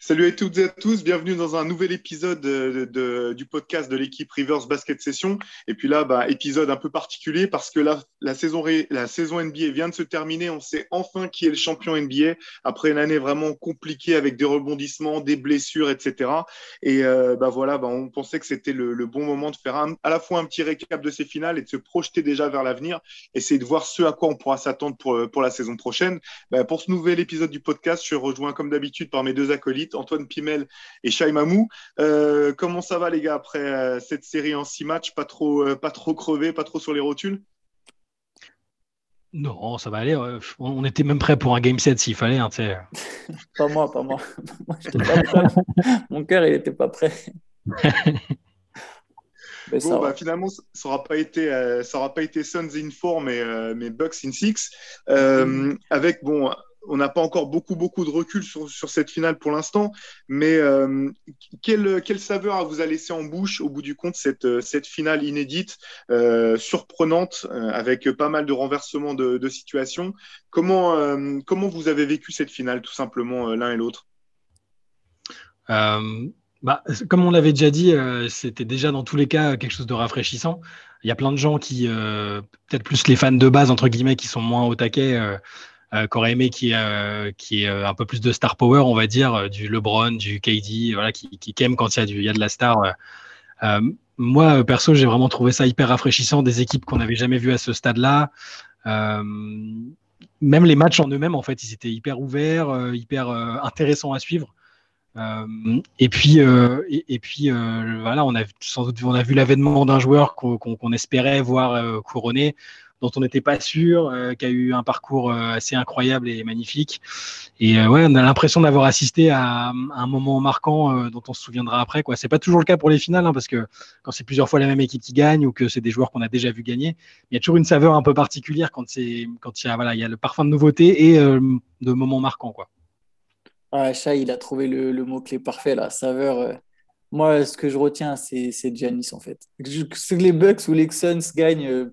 Salut à toutes et à tous, bienvenue dans un nouvel épisode de, du podcast de l'équipe Rivers Basket Session. Et puis là, bah, épisode un peu particulier parce que la, saison, NBA vient de se terminer. On sait enfin qui est le champion NBA après une année vraiment compliquée avec des rebondissements, des blessures, etc. Et euh, bah, voilà, bah, on pensait que c'était le, bon moment de faire à la fois un petit récap de ces finales et de se projeter déjà vers l'avenir, essayer de voir ce à quoi on pourra s'attendre pour, pour la saison prochaine. Pour ce nouvel épisode du podcast, je suis rejoint comme d'habitude par mes deux acolytes. Antoine Pimel et Shai Mamou. Euh, comment ça va les gars après euh, cette série en six matchs Pas trop, euh, pas trop crevé, pas trop sur les rotules? Non, ça va aller. On était même prêt pour un game set s'il fallait. Hein, pas moi, pas moi. Mon cœur, il n'était pas prêt. bon, bah, finalement, ça n'aura pas été, ça pas été Suns in 4, mais, mais Bucks in 6. avec bon, on n'a pas encore beaucoup, beaucoup de recul sur, cette finale pour l'instant, mais euh, quelle, saveur vous a laissé en bouche au bout du compte cette, cette finale inédite, euh, surprenante, euh, avec pas mal de renversements de, de situations comment, comment vous avez vécu cette finale, tout simplement, l'un et l'autre? Bah, comme on l'avait déjà dit, c'était déjà dans tous les cas quelque chose de rafraîchissant. Il y a plein de gens qui, peut-être plus les fans de base, entre guillemets, qui sont moins au taquet, euh, qu'aurait aimé qui, euh, qui est un peu plus de star power, on va dire, euh, du LeBron, du KD, voilà, qui, qui aime quand il y, a du, il y a de la star. moi, perso, j'ai vraiment trouvé ça hyper rafraîchissant, des équipes qu'on n'avait jamais vues à ce stade-là. même les matchs en eux-mêmes, en fait, ils étaient hyper ouverts, hyper intéressants à suivre. et puis, et, puis voilà, on a sans doute on a vu l'avènement d'un joueur qu'on espérait voir couronné dont on n'était pas sûr, euh, qui a eu un parcours euh, assez incroyable et magnifique. Et euh, ouais, on a l'impression d'avoir assisté à, un moment marquant dont on se souviendra après. Quoi. C'est pas toujours le cas pour les finales, hein, parce que quand c'est plusieurs fois la même équipe qui gagne ou que c'est des joueurs qu'on a déjà vu gagner, il y a toujours une saveur un peu particulière quand c'est quand il y a voilà, il y a le parfum de nouveauté et de moments marquants, quoi. Ah, Chai, il a trouvé le, le mot clé parfait, la saveur. Moi, ce que je retiens, c'est Giannis, en fait. Que les Bucks ou les Suns gagnent,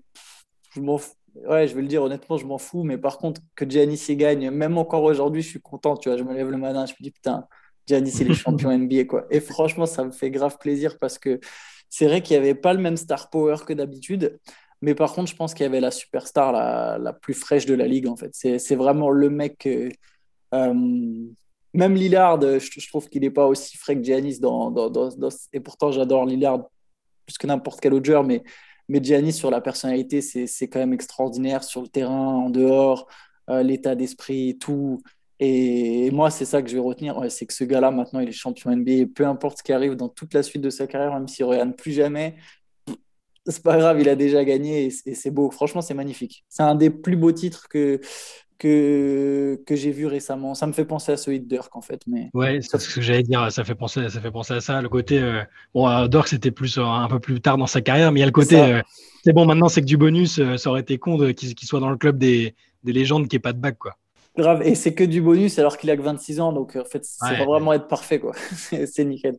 je m'en Ouais, je vais le dire honnêtement, je m'en fous. Mais par contre, que Giannis y gagne, même encore aujourd'hui, je suis content. Tu vois, je me lève le matin, je me dis putain, Giannis il est champion NBA quoi. Et franchement, ça me fait grave plaisir parce que c'est vrai qu'il n'y avait pas le même star power que d'habitude. Mais par contre, je pense qu'il y avait la superstar la, la, plus fraîche de la ligue en fait. C'est vraiment le mec. Euh, même Lillard, je, trouve qu'il n'est pas aussi frais que Giannis dans, dans, dans, et pourtant j'adore Lillard plus que n'importe quel autre joueur, mais mais Giannis, sur la personnalité, c'est quand même extraordinaire sur le terrain, en dehors, euh, l'état d'esprit, tout. Et, moi, c'est ça que je vais retenir, c'est que ce gars-là, maintenant, il est champion NBA. peu importe ce qui arrive dans toute la suite de sa carrière, même s'il ne regarde plus jamais, c'est pas grave, il a déjà gagné et c'est beau. Franchement, c'est magnifique. C'est un des plus beaux titres que, que, que j'ai vu récemment. Ça me fait penser à celui de Dirk, en fait. Mais... Ouais, c'est ce que j'allais dire. Ça fait, penser, ça fait penser à ça. Le côté. Euh, bon, euh, Dirk, c'était plus euh, un peu plus tard dans sa carrière, mais il y a le côté. c'est bon, maintenant, c'est que du bonus. ça aurait été con qu'il soit dans le club des, des légendes qui n'ait pas de bac, quoi. Grave. Et c'est que du bonus alors qu'il a que 26 ans. Donc, en fait, ça va vraiment être parfait, quoi. c'est nickel.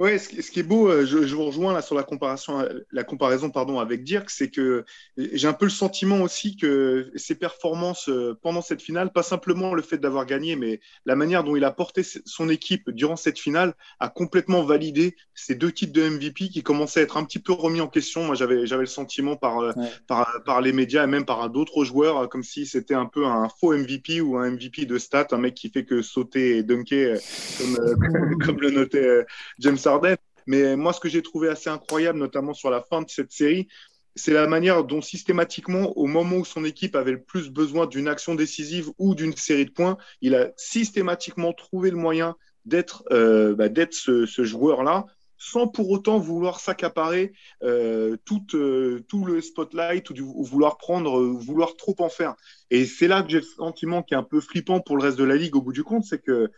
Ouais, ce, qui est beau, euh, je, je, vous rejoins là sur la comparaison, la comparaison pardon avec Dirk, c'est que j'ai un peu le sentiment aussi que ses performances euh, pendant cette finale, pas simplement le fait d'avoir gagné, mais la manière dont il a porté son équipe durant cette finale, a complètement validé ces deux titres de MVP qui commençaient à être un petit peu remis en question. Moi, j'avais j'avais le sentiment par, euh, par par les médias et même par d'autres joueurs, comme si c'était un peu un faux MVP ou un MVP de stats, un mec qui fait que sauter et dunker, comme, comme le notait James mais moi, ce que j'ai trouvé assez incroyable, notamment sur la fin de cette série, c'est la manière dont systématiquement, au moment où son équipe avait le plus besoin d'une action décisive ou d'une série de points, il a systématiquement trouvé le moyen d'être euh, bah, ce, joueur-là, sans pour autant vouloir s'accaparer euh, tout, euh, tout, le spotlight ou, vouloir prendre, vouloir trop en faire. Et c'est là que j'ai le sentiment qui est un peu flippant pour le reste de la ligue au bout du compte, c'est que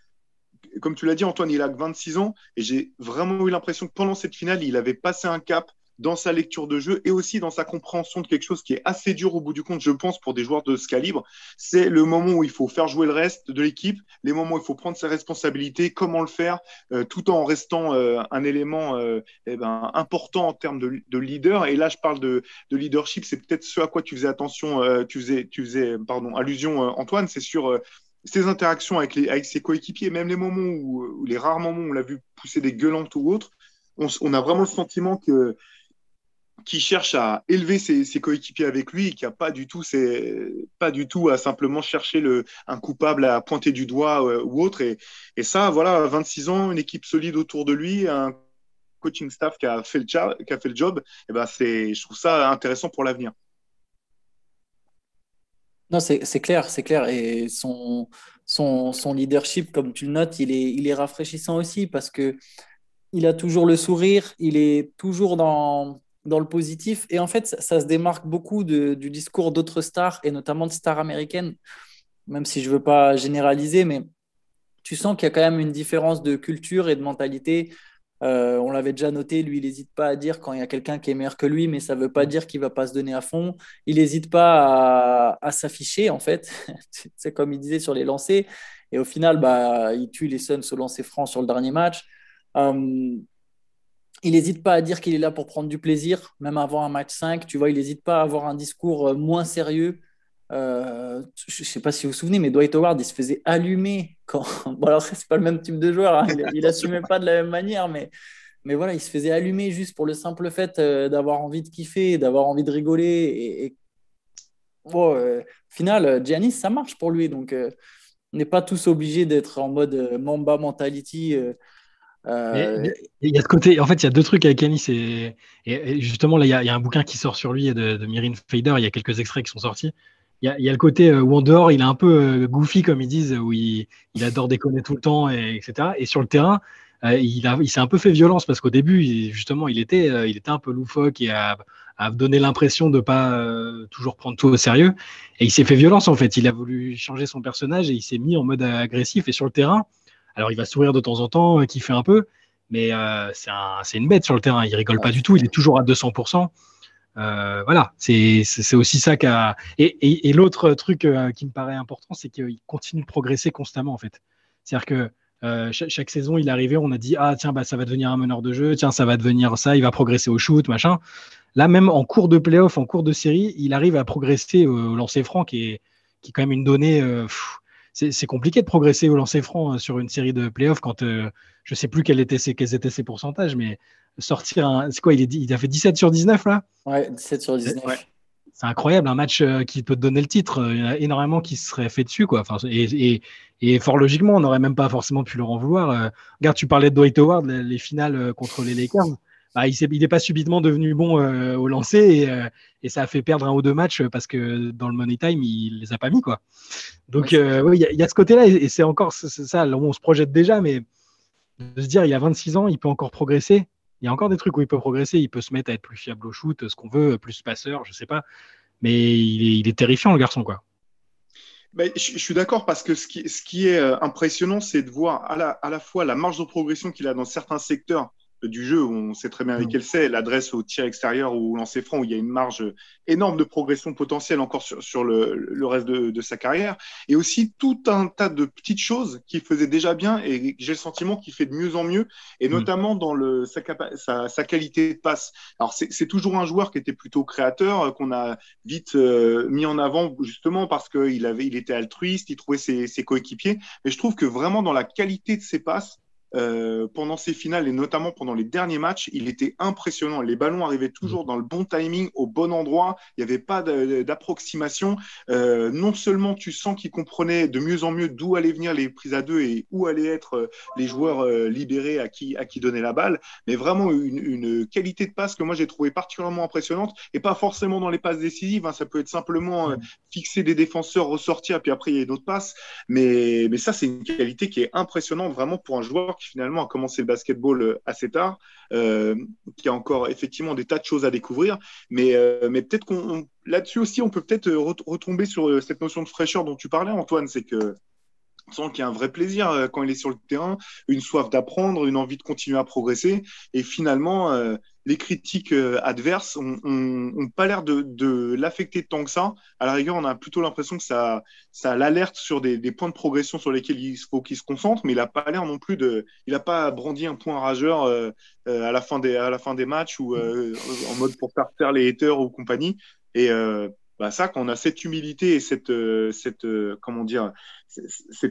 comme tu l'as dit, Antoine, il a que 26 ans et j'ai vraiment eu l'impression que pendant cette finale, il avait passé un cap dans sa lecture de jeu et aussi dans sa compréhension de quelque chose qui est assez dur au bout du compte, je pense, pour des joueurs de ce calibre. C'est le moment où il faut faire jouer le reste de l'équipe, les moments où il faut prendre ses responsabilités, comment le faire, euh, tout en restant euh, un élément euh, eh ben, important en termes de, leader. Et là, je parle de, leadership, c'est peut-être ce à quoi tu faisais attention, tu faisais, tu faisais pardon, allusion, Antoine, c'est sur ses interactions avec, les, avec ses coéquipiers, même les moments où, les rares moments où on l'a vu pousser des gueulantes ou autres, on, a vraiment le sentiment que qui cherche à élever ses, coéquipiers avec lui et qui a pas du tout pas du tout à simplement chercher le, un coupable à pointer du doigt euh, ou autre. Et, et, ça voilà 26 ans une équipe solide autour de lui un coaching staff qui a fait le, qui a fait le job et ben c'est je trouve ça intéressant pour l'avenir non, c'est clair, c'est clair. Et son, son, son, leadership, comme tu le notes, il est, il est rafraîchissant aussi parce que il a toujours le sourire, il est toujours dans, dans le positif. Et en fait, ça, se démarque beaucoup du discours d'autres stars, et notamment de stars américaines, même si je ne veux pas généraliser, mais tu sens qu'il y a quand même une différence de culture et de mentalité. Euh, on l'avait déjà noté, lui, il n'hésite pas à dire quand il y a quelqu'un qui est meilleur que lui, mais ça ne veut pas dire qu'il ne va pas se donner à fond. Il n'hésite pas à, s'afficher, en fait. C'est comme il disait sur les lancers. Et au final, bah, il tue les Suns au lancer franc sur le dernier match. Euh, il n'hésite pas à dire qu'il est là pour prendre du plaisir, même avant un match 5. Tu vois, il n'hésite pas à avoir un discours euh, moins sérieux. Je ne sais pas si vous vous souvenez, mais Dwight Howard, il se faisait allumer quand. Bon, alors, c'est pas le même type de joueur, hein. il n'assumait pas de la même manière, mais, mais voilà, il se faisait allumer juste pour le simple fait euh, d'avoir envie de kiffer, d'avoir envie de rigoler. Et, Bon, euh, au final, Giannis, ça marche pour lui. Donc, euh, on n'est pas tous obligés d'être en mode Mamba mentality. il y a ce côté, en fait, il y a deux trucs avec Giannis et, justement là, il y, a, un bouquin qui sort sur lui de, de Mirin Fader. Il y a quelques extraits qui sont sortis il y, a, le côté euh, où en il est un peu euh, goofy, comme ils disent, où il, adore déconner tout le temps, et, etc. Et sur le terrain, euh, il, s'est un peu fait violence parce qu'au début, justement, il était, il un peu loufoque et a, donné l'impression de pas toujours prendre tout au sérieux. Et il s'est fait violence, en fait. Il a voulu changer son personnage et il s'est mis en mode agressif. Et sur le terrain, alors il va sourire de temps en temps, kiffer un peu, mais c'est une bête sur le terrain. Il rigole pas du tout. Il est toujours à 200%. Euh, voilà, c'est aussi ça qu'a. Et, et, l'autre truc euh, qui me paraît important, c'est qu'il continue de progresser constamment en fait. C'est-à-dire que euh, chaque, saison, il arrivé, on a dit ah tiens bah ça va devenir un meneur de jeu, tiens ça va devenir ça, il va progresser au shoot, machin. Là même en cours de playoff, en cours de série, il arrive à progresser au lancer franc, qui est qui quand même une donnée. c'est compliqué de progresser au lancer franc sur une série de playoffs quand je sais plus quels étaient ses, quels étaient ses pourcentages, mais sortir un. C'est quoi il, est, il a fait 17 sur 19 là? Ouais, 17 sur 19. C'est incroyable, un match euh, qui peut te donner le titre. Il y en a énormément qui se seraient fait dessus. Quoi. Enfin, et, et, fort logiquement, on n'aurait même pas forcément pu leur en vouloir. Euh, regarde, tu parlais de Dwight Howard, les, finales euh, contre les Lakers. Bah, il n'est pas subitement devenu bon au lancer et, et, ça a fait perdre un ou deux matchs parce que dans le money time, il les a pas mis. Quoi. Donc, oui, il y, a ce côté-là et, c'est encore ça. Là où on se projette déjà, mais de se dire, il a 26 ans, il peut encore progresser il y a encore des trucs où il peut progresser. Il peut se mettre à être plus fiable au shoot, ce qu'on veut, plus passeur, je sais pas. Mais il est, terrifiant, le garçon, quoi. Ben, je, suis d'accord parce que ce qui, est euh, impressionnant, c'est de voir à la fois la marge de progression qu'il a dans certains secteurs du jeu, où on sait très bien avec mm. c'est, l'adresse au tir extérieur ou au lancer franc, où il y a une marge énorme de progression potentielle encore sur, sur le, le, reste de, de, sa carrière, et aussi tout un tas de petites choses qu'il faisait déjà bien et j'ai le sentiment qu'il fait de mieux en mieux, et mm. notamment dans le, sa, sa, sa, qualité de passe. Alors c'est toujours un joueur qui était plutôt créateur, euh, qu'on a vite euh, mis en avant justement parce qu'il il était altruiste, il trouvait ses, ses coéquipiers, mais je trouve que vraiment dans la qualité de ses passes, euh, pendant ces finales et notamment pendant les derniers matchs, il était impressionnant. Les ballons arrivaient toujours dans le bon timing, au bon endroit. Il n'y avait pas d'approximation. Euh, non seulement tu sens qu'il comprenait de mieux en mieux d'où allaient venir les prises à deux et où allaient être euh, les joueurs libérés à qui, à qui donner la balle, mais vraiment une, une qualité de passe que moi j'ai trouvé particulièrement impressionnante et pas forcément dans les passes décisives. Hein. Ça peut être simplement fixer des défenseurs, ressortir, puis après il y a une autre passe. Mais, mais ça, c'est une qualité qui est impressionnante vraiment pour un joueur qui finalement a commencé le basketball euh, assez tard, euh, qui a encore effectivement des tas de choses à découvrir. Mais, euh, mais peut-être qu'on là-dessus aussi, on peut peut-être retomber sur cette notion de fraîcheur dont tu parlais, Antoine. C'est que sent qu'il y a un vrai plaisir quand il est sur le terrain, une soif d'apprendre, une envie de continuer à progresser. Et finalement, les critiques euh, adverses n'ont pas l'air de, l'affecter tant que ça. À la rigueur, on a plutôt l'impression que ça, l'alerte sur des, points de progression sur lesquels il faut qu'il se concentre, mais il n'a pas l'air non plus de. Il n'a pas brandi un point rageur euh, euh, à, la fin des, matchs ou en mode pour faire taire les haters ou compagnie. Et bah ça, quand on a cette humilité et cette, cette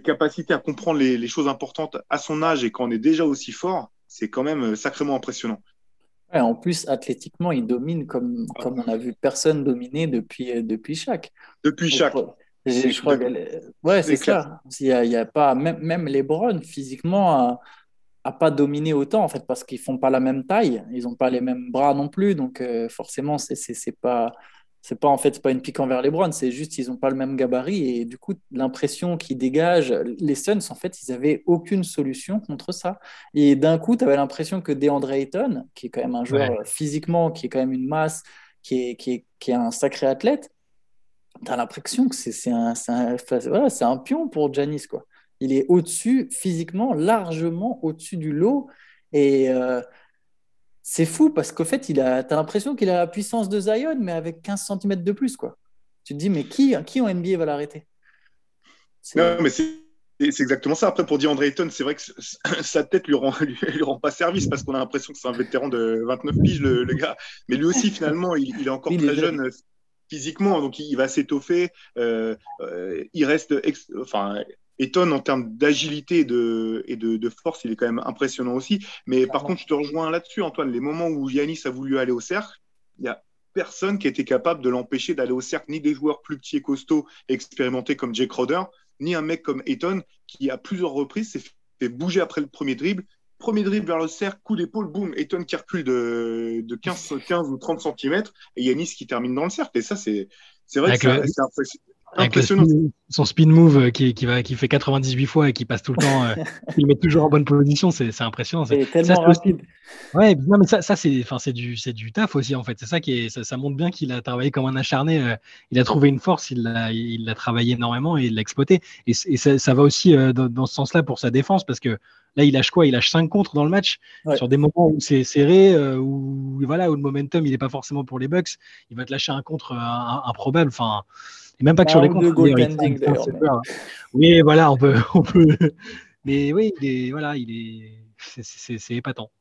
capacité à comprendre les, choses importantes à son âge et quand on est déjà aussi fort, c'est quand même sacrément impressionnant. En plus, athlétiquement, il domine comme, comme on a vu personne dominer depuis, depuis chaque. Depuis chaque. Je crois ouais, c'est ça. Il y, a, il y a, pas même, même LeBron physiquement a, pas dominé autant en fait parce qu'ils font pas la même taille, ils ont pas les mêmes bras non plus, donc euh, forcément c'est c'est pas c'est pas en fait pas une pique envers LeBron, c'est juste ils ont pas le même gabarit et du coup l'impression qu'ils dégagent, les Suns en fait ils avaient aucune solution contre ça et d'un coup tu avais l'impression que DeAndre Ayton qui est quand même un joueur physiquement qui est quand même une masse qui est, qui est, qui est un sacré athlète tu as l'impression que c'est un, un, un, pion pour Janis. Quoi. Il est au-dessus, physiquement, largement au-dessus du lot. Et euh, c'est fou parce qu'au fait, tu as l'impression qu'il a la puissance de Zion, mais avec 15 cm de plus. Quoi. Tu te dis, mais qui, qui en NBA va l'arrêter? Non, mais c'est. exactement ça. Après, pour dire André Ayton, c'est vrai que sa tête lui rend, lui, rend pas service parce qu'on a l'impression que c'est un vétéran de 29 piges, le, gars. Mais lui aussi, finalement, il, est encore très jeune physiquement, donc il va s'étoffer. Euh, euh, il reste, enfin, étonne en termes d'agilité et, de, et de, force, il est quand même impressionnant aussi. Mais par contre, je te rejoins là-dessus, Antoine. Les moments où Yanis a voulu aller au cercle, il y a personne qui a été capable de l'empêcher d'aller au cercle, ni des joueurs plus petits et costauds expérimentés comme Jake Crowder, ni un mec comme Ayton qui, à plusieurs reprises, s'est fait bouger après le premier dribble, Premier dribble vers le cercle, coup d'épaule, boum, Eton qui recule de, de 15, 15 ou 30 cm et Yanis qui termine dans le cercle. Et ça, c'est vrai que c'est impressionnant. son spin move qui, qui, va, qui fait 98 fois et qui passe tout le temps, euh, il met toujours en bonne position, c'est impressionnant. C'est tellement rapide. Ouais, non, mais ça, ça c'est du, du taf aussi, en fait. C'est ça qui est, ça, montre bien qu'il a travaillé comme un acharné. Euh, il a trouvé une force, il l'a il a travaillé énormément et il l'a exploité. Et, et ça, ça, va aussi euh, dans, dans, ce sens-là pour sa défense parce que Là, il lâche quoi? Il lâche 5 contre dans le match sur des moments où c'est serré, euh, où, voilà, où le momentum il n'est pas forcément pour les Bucks. Il va te lâcher un contre improbable. Enfin, et même pas que sur les contre. Oui, voilà, on peut, on peut. Mais oui, il est, voilà, il est, c'est épatant.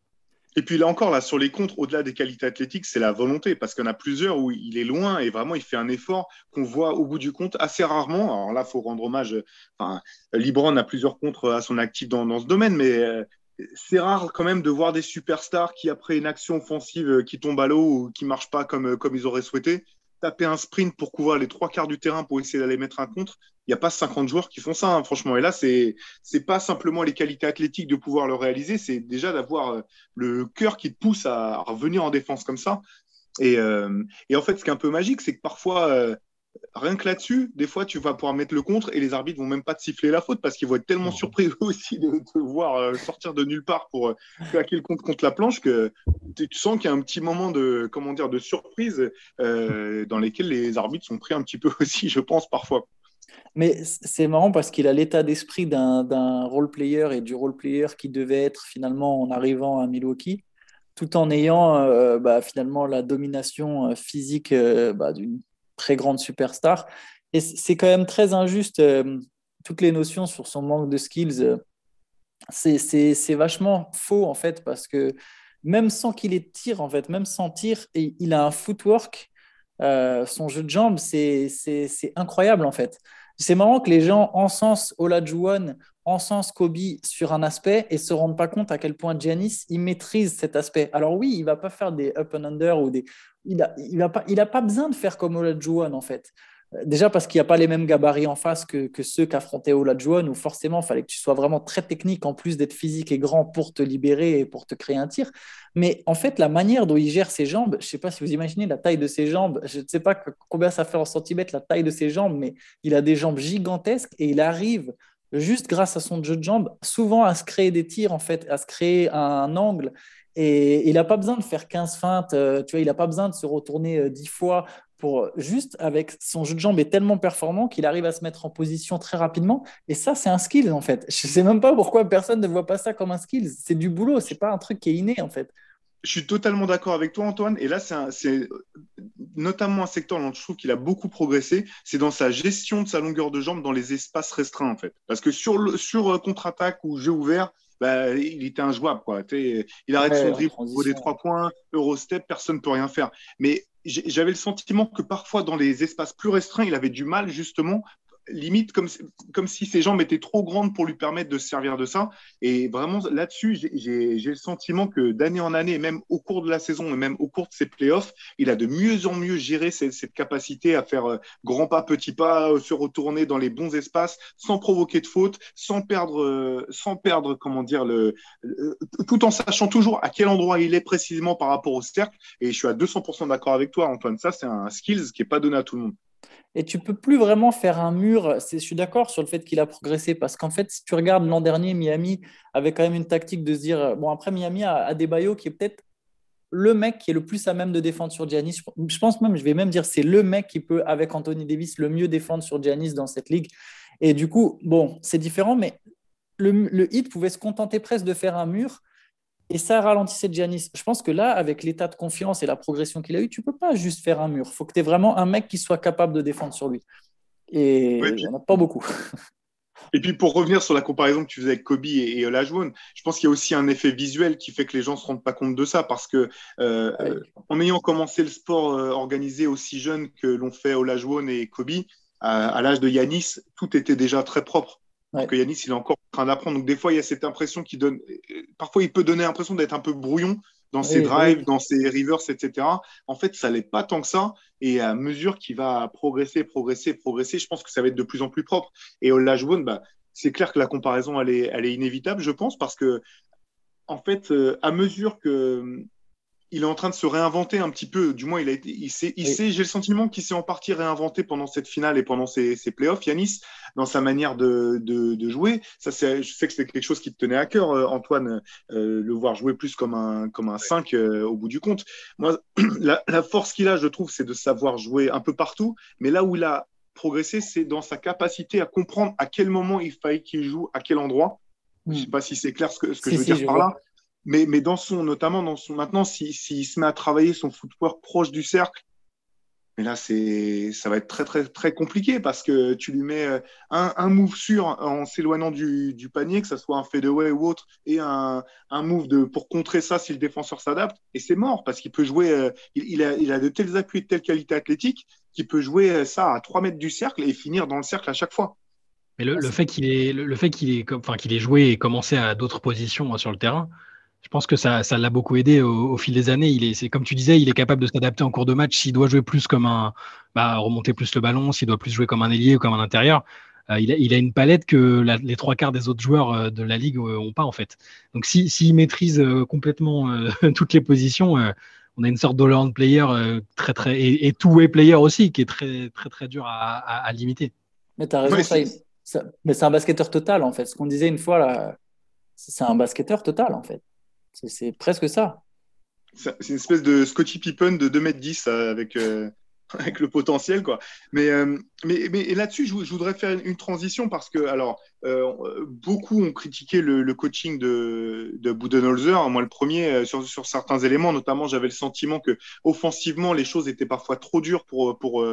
Et puis là encore, là, sur les contres, au-delà des qualités athlétiques, c'est la volonté, parce qu'il y en a plusieurs où il est loin et vraiment il fait un effort qu'on voit au bout du compte assez rarement. Alors là, il faut rendre hommage. Enfin, Libron a plusieurs contres à son actif dans, ce domaine, mais euh, c'est rare quand même de voir des superstars qui, après une action offensive euh, qui tombe à l'eau ou qui marche pas comme, comme ils auraient souhaité, taper un sprint pour couvrir les trois quarts du terrain pour essayer d'aller mettre un contre. Il n'y a pas 50 joueurs qui font ça, hein, franchement. Et là, c'est n'est pas simplement les qualités athlétiques de pouvoir le réaliser, c'est déjà d'avoir euh, le cœur qui te pousse à revenir en défense comme ça. Et, euh, et en fait, ce qui est un peu magique, c'est que parfois, euh, rien que là-dessus, des fois, tu vas pouvoir mettre le contre et les arbitres vont même pas te siffler la faute parce qu'ils vont être tellement surpris aussi de te voir euh, sortir de nulle part pour euh, claquer le contre contre la planche que tu sens qu'il y a un petit moment de, comment dire, de surprise euh, dans lesquels les arbitres sont pris un petit peu aussi, je pense, parfois. Mais c'est marrant parce qu'il a l'état d'esprit d'un role player et du role player qui devait être finalement en arrivant à Milwaukee, tout en ayant bah, finalement la domination physique bah, d'une très grande superstar. Et c'est quand même très injuste, euh, toutes les notions sur son manque de skills. Euh, c'est vachement faux, en fait, parce que même sans qu'il ait tir, en fait, même sans tir, il a un footwork. Euh, son jeu de jambes, c'est incroyable, en fait. C'est marrant que les gens encensent Olajuwon, encensent Kobe sur un aspect et se rendent pas compte à quel point Giannis, il maîtrise cet aspect. Alors oui, il va pas faire des up and under ou des, il n'a il a pas, il a pas besoin de faire comme Olajuwon, en fait. Euh, déjà parce qu'il n'y a pas les mêmes gabarits en face que, ceux qu'affrontait Olajuwon, où forcément, il fallait que tu sois vraiment très technique, en plus d'être physique et grand pour te libérer et pour te créer un tir. Mais en fait, la manière dont il gère ses jambes, je sais pas si vous imaginez la taille de ses jambes, je ne sais pas combien ça fait en centimètres la taille de ses jambes, mais il a des jambes gigantesques et il arrive juste grâce à son jeu de jambes, souvent à se créer des tirs, en fait, à se créer un angle et il n'a pas besoin de faire 15 feintes, euh, tu vois, il n'a pas besoin de se retourner 10 euh, fois pour juste avec son jeu de jambes est tellement performant qu'il arrive à se mettre en position très rapidement. Et ça, c'est un skill en fait. Je sais même pas pourquoi personne ne voit pas ça comme un skill. C'est du boulot, c'est pas un truc qui est inné en fait. Je suis totalement d'accord avec toi, Antoine. Et là, c'est notamment un secteur dont je trouve qu'il a beaucoup progressé. C'est dans sa gestion de sa longueur de jambe dans les espaces restreints, en fait. Parce que sur, sur euh, contre-attaque ou jeu ouvert, bah, il était injouable. Quoi. il arrête son dribble au niveau des trois points, Eurostep, personne ne peut rien faire. Mais j'avais le sentiment que parfois dans les espaces plus restreints, il avait du mal justement limite comme, si ses jambes étaient trop grandes pour lui permettre de se servir de ça. Et vraiment, là-dessus, j'ai le sentiment que d'année en année, même au cours de la saison et même au cours de ses playoffs, il a de mieux en mieux géré cette, capacité à faire euh, grand pas, petit pas, euh, se retourner dans les bons espaces, sans provoquer de faute, sans perdre, euh, sans perdre, comment dire, tout en sachant toujours à quel endroit il est précisément par rapport au cercle. Et je suis à 200% d'accord avec toi, Antoine. Ça, c'est un skills qui n'est pas donné à tout le monde. Et tu peux plus vraiment faire un mur. Je suis d'accord sur le fait qu'il a progressé parce qu'en fait, si tu regardes l'an dernier, Miami avait quand même une tactique de se dire bon, après, Miami a, des Bayo qui est peut-être le mec qui est le plus à même de défendre sur Giannis. Je pense même, je vais même dire, c'est le mec qui peut, avec Anthony Davis, le mieux défendre sur Giannis dans cette ligue. Et du coup, bon, c'est différent, mais le hit pouvait se contenter presque de faire un mur et ça ralentissait Giannis. Je pense que là, avec l'état de confiance et la progression qu'il a eu, tu peux pas juste faire un mur. Il faut que tu aies vraiment un mec qui soit capable de défendre sur lui. Et il n'y en a pas beaucoup. Et puis pour revenir sur la comparaison que tu faisais avec Kobe et, et Olajuwon, je pense qu'il y a aussi un effet visuel qui fait que les gens ne se rendent pas compte de ça parce que euh, en ayant commencé le sport euh, organisé aussi jeune que l'ont fait Olajuwon et Kobe, à l'âge de Yanis, tout était déjà très propre. Ouais. que Yanis, il est encore en train d'apprendre. Donc, des fois, il y a cette impression qui donne. Parfois, il peut donner l'impression d'être un peu brouillon dans ses drives, dans ses rivers, etc. En fait, ça n'est pas tant que ça. Et à mesure qu'il va progresser, progresser, progresser, je pense que ça va être de plus en plus propre. Et Olajuwon, bah, c'est clair que la comparaison, elle est, elle est inévitable, je pense, parce que, en fait, euh, à mesure que il est en train de se réinventer un petit peu. Du moins, il a été, il sait, il sait j'ai le sentiment qu'il s'est en partie réinventé pendant cette finale et pendant ces, ces playoffs, Yanis, dans sa manière de, de, de jouer. Ça, c'est, je sais que c'est quelque chose qui te tenait à cœur, euh, Antoine, euh, le voir jouer plus comme un, comme un 5 euh, au bout du compte. Moi, la, la force qu'il a, je trouve, c'est de savoir jouer un peu partout, mais là où il a progressé, c'est dans sa capacité à comprendre à quel moment il fallait qu'il joue, à quel endroit. Je ne sais pas si c'est clair ce que, ce que je veux dire par là. Mais, mais dans son, notamment dans son, maintenant, s'il si, se met à travailler son footwork proche du cercle, mais là, c'est, ça va être très, très, très compliqué parce que tu lui mets euh, un, un move sûr en s'éloignant du, du, panier, que ce soit un fadeaway ou autre, et un, un move de, pour contrer ça si le défenseur s'adapte, et c'est mort parce qu'il peut jouer, euh, il, il, a, il a de tels appuis, de telle qualité athlétique qu'il peut jouer euh, ça à 3 mètres du cercle et finir dans le cercle à chaque fois. Mais le, le fait qu'il ait, le, fait qu'il ait, enfin, qu'il ait joué et commencé à d'autres positions sur le terrain, je pense que ça, ça l'a beaucoup aidé au, fil des années. Il est, c'est comme tu disais, il est capable de s'adapter en cours de match. S'il doit jouer plus comme un, bah, remonter plus le ballon, s'il doit plus jouer comme un ailier ou comme un intérieur, euh, il, a, il, a, une palette que la, les trois quarts des autres joueurs euh, de la ligue n'ont euh, pas en fait. Donc s'il si, maîtrise complètement toutes les positions, on a une sorte d'all-round player très très et, et two-way player aussi qui est très très très dur à, à, à limiter. Mais tu as raison, ça, ça, mais c'est un basketteur total en fait. Ce qu'on disait une fois là, c'est un basketteur total en fait. C'est presque ça. C'est une espèce de Scotty Pippen de 2m10 avec, euh, avec le potentiel. Quoi. Mais, euh, mais, mais là-dessus, je, voudrais faire une transition parce que, alors, euh, beaucoup ont critiqué le, coaching de, de Budenholzer. Moi, le premier, euh, sur, certains éléments, notamment, j'avais le sentiment que offensivement, les choses étaient parfois trop dures pour, pour,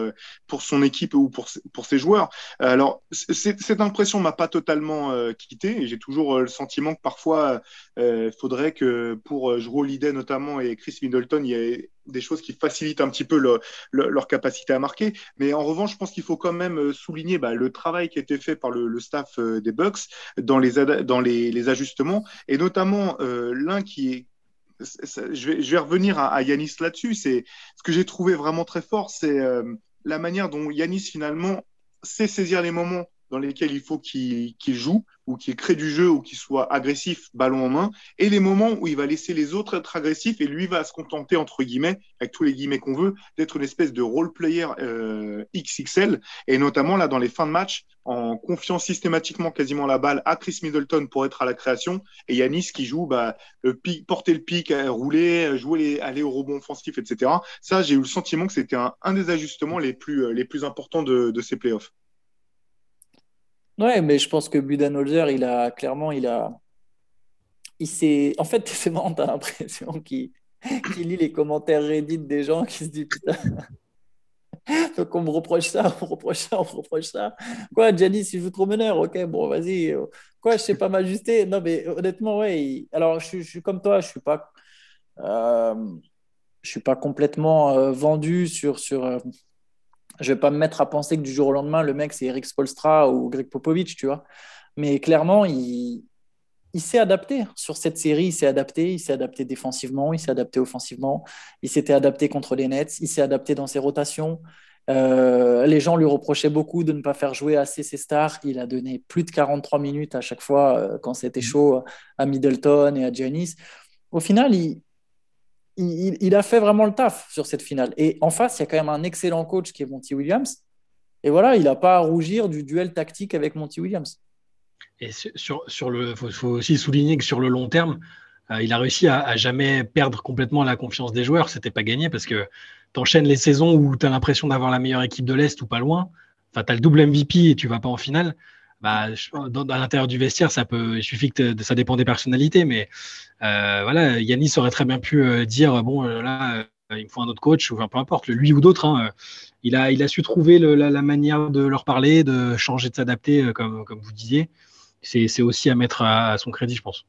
pour son équipe ou pour, pour ses joueurs. Alors, cette impression m'a pas totalement euh, quitté et j'ai toujours le sentiment que parfois, il faudrait que pour Jero Holiday notamment et Chris Middleton, il y ait des choses qui facilitent un petit peu le, le, leur capacité à marquer. Mais en revanche, je pense qu'il faut quand même souligner bah, le travail qui a été fait par le, staff des Bucks dans les, ajustements, et notamment euh, l'un qui est je vais, revenir à, Yanis là-dessus. C'est ce que j'ai trouvé vraiment très fort, c'est euh, la manière dont Yanis finalement sait saisir les moments dans lesquels il faut qu'il qu joue ou qu'il crée du jeu ou qu'il soit agressif ballon en main et les moments où il va laisser les autres être agressifs et lui va se contenter entre guillemets avec tous les guillemets qu'on veut d'être une espèce de role player euh, XXL et notamment là dans les fins de match en confiant systématiquement quasiment la balle à Chris Middleton pour être à la création et Yanis qui joue bah, porter le pic, rouler, jouer les, aller au rebond offensif, etc. Ça, j'ai eu le sentiment que c'était un, des ajustements les plus, plus importants de ces playoffs. Ouais, mais je pense que Budenholzer, il a clairement, il a. Il s'est. En fait, c'est marrant, t'as l'impression qu'il lit les commentaires Reddit des gens qui se disent putain. Donc on me reproche ça, on me reproche ça, on me reproche ça. Quoi, Janice, il joue trop meneur, ok, bon, vas-y. Quoi, je sais pas m'ajuster. Non, mais honnêtement, ouais. Alors, je, je, suis comme toi, je suis pas. Euh je suis pas complètement vendu sur. sur je vais pas me mettre à penser que du jour au lendemain, le mec, c'est Eric Spolstra ou Greg Popovich, tu vois. Mais clairement, il, il s'est adapté sur cette série, il s'est adapté, il s'est adapté défensivement, il s'est adapté offensivement, il s'était adapté contre les Nets, il s'est adapté dans ses rotations. Euh, les gens lui reprochaient beaucoup de ne pas faire jouer assez ses stars. Il a donné plus de 43 minutes à chaque fois euh, quand c'était mm. chaud à Middleton et à Giannis. Au final, il, il, a fait vraiment le taf sur cette finale. Et en face, il y a quand même un excellent coach qui est Monty Williams. Et voilà, il n'a pas à rougir du duel tactique avec Monty Williams. Et sur, le, faut, aussi souligner que sur le long terme, euh, il a réussi à, jamais perdre complètement la confiance des joueurs. C'était pas gagné parce que tu enchaînes les saisons où tu as l'impression d'avoir la meilleure équipe de l'Est ou pas loin. Enfin, tu as le double MVP et tu vas pas en finale. Bah, à l'intérieur du vestiaire, ça peut, il suffit que ça dépend des personnalités, mais euh, voilà, Yannis aurait très bien pu euh, dire bon là, il me faut un autre coach ou peu importe, lui ou d'autres. Hein, il a, il a su trouver la, manière de leur parler, de changer, de s'adapter, comme, comme vous disiez c'est aussi à mettre à, son crédit, je pense.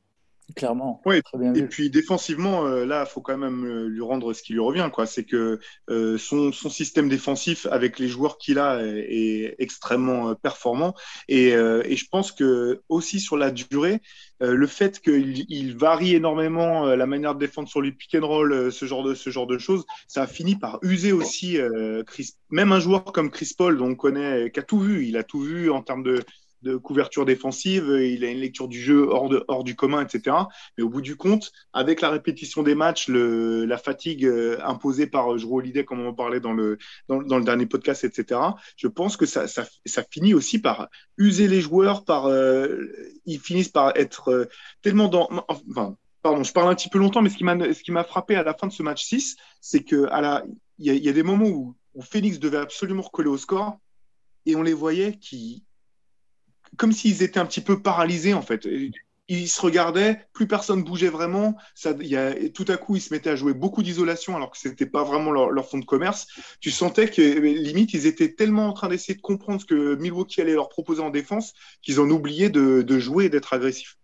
Clairement. Oui, et puis défensivement, euh, là, il faut quand même euh, lui rendre ce qui lui revient. C'est que euh, son, système défensif, avec les joueurs qu'il a, est, extrêmement performant. Et, je pense que aussi sur la durée, le fait qu'il varie énormément la manière de défendre sur le pick and roll, ce, genre de, ce genre de choses, ça a fini par user aussi Chris. Même un joueur comme Chris Paul, dont on connaît, qui a tout vu, il a tout vu en termes de de couverture défensive, il a une lecture du jeu hors, de, hors du commun, etc. Mais au bout du compte, avec la répétition des matchs, la fatigue euh, imposée par Drew Holiday, comme on en parlait dans le, dans, le dernier podcast, etc., je pense que ça, ça, finit aussi par user les joueurs, par, euh, ils finissent par être euh, tellement dans... Enfin, pardon, je parle un petit peu longtemps, mais ce qui m'a frappé à la fin de ce match 6, c'est qu'il y, a des moments où, où devait absolument recoller au score, et on les voyait qui comme s'ils étaient un petit peu paralysés en fait. Ils se regardaient, plus personne bougeait vraiment. Ça, tout à coup, ils se mettaient à jouer beaucoup d'isolation alors que ce n'était pas vraiment leur, fond de commerce. Tu sentais que limite, ils étaient tellement en train d'essayer de comprendre ce que Milwaukee allait leur proposer en défense qu'ils en oubliaient de, jouer et d'être agressifs.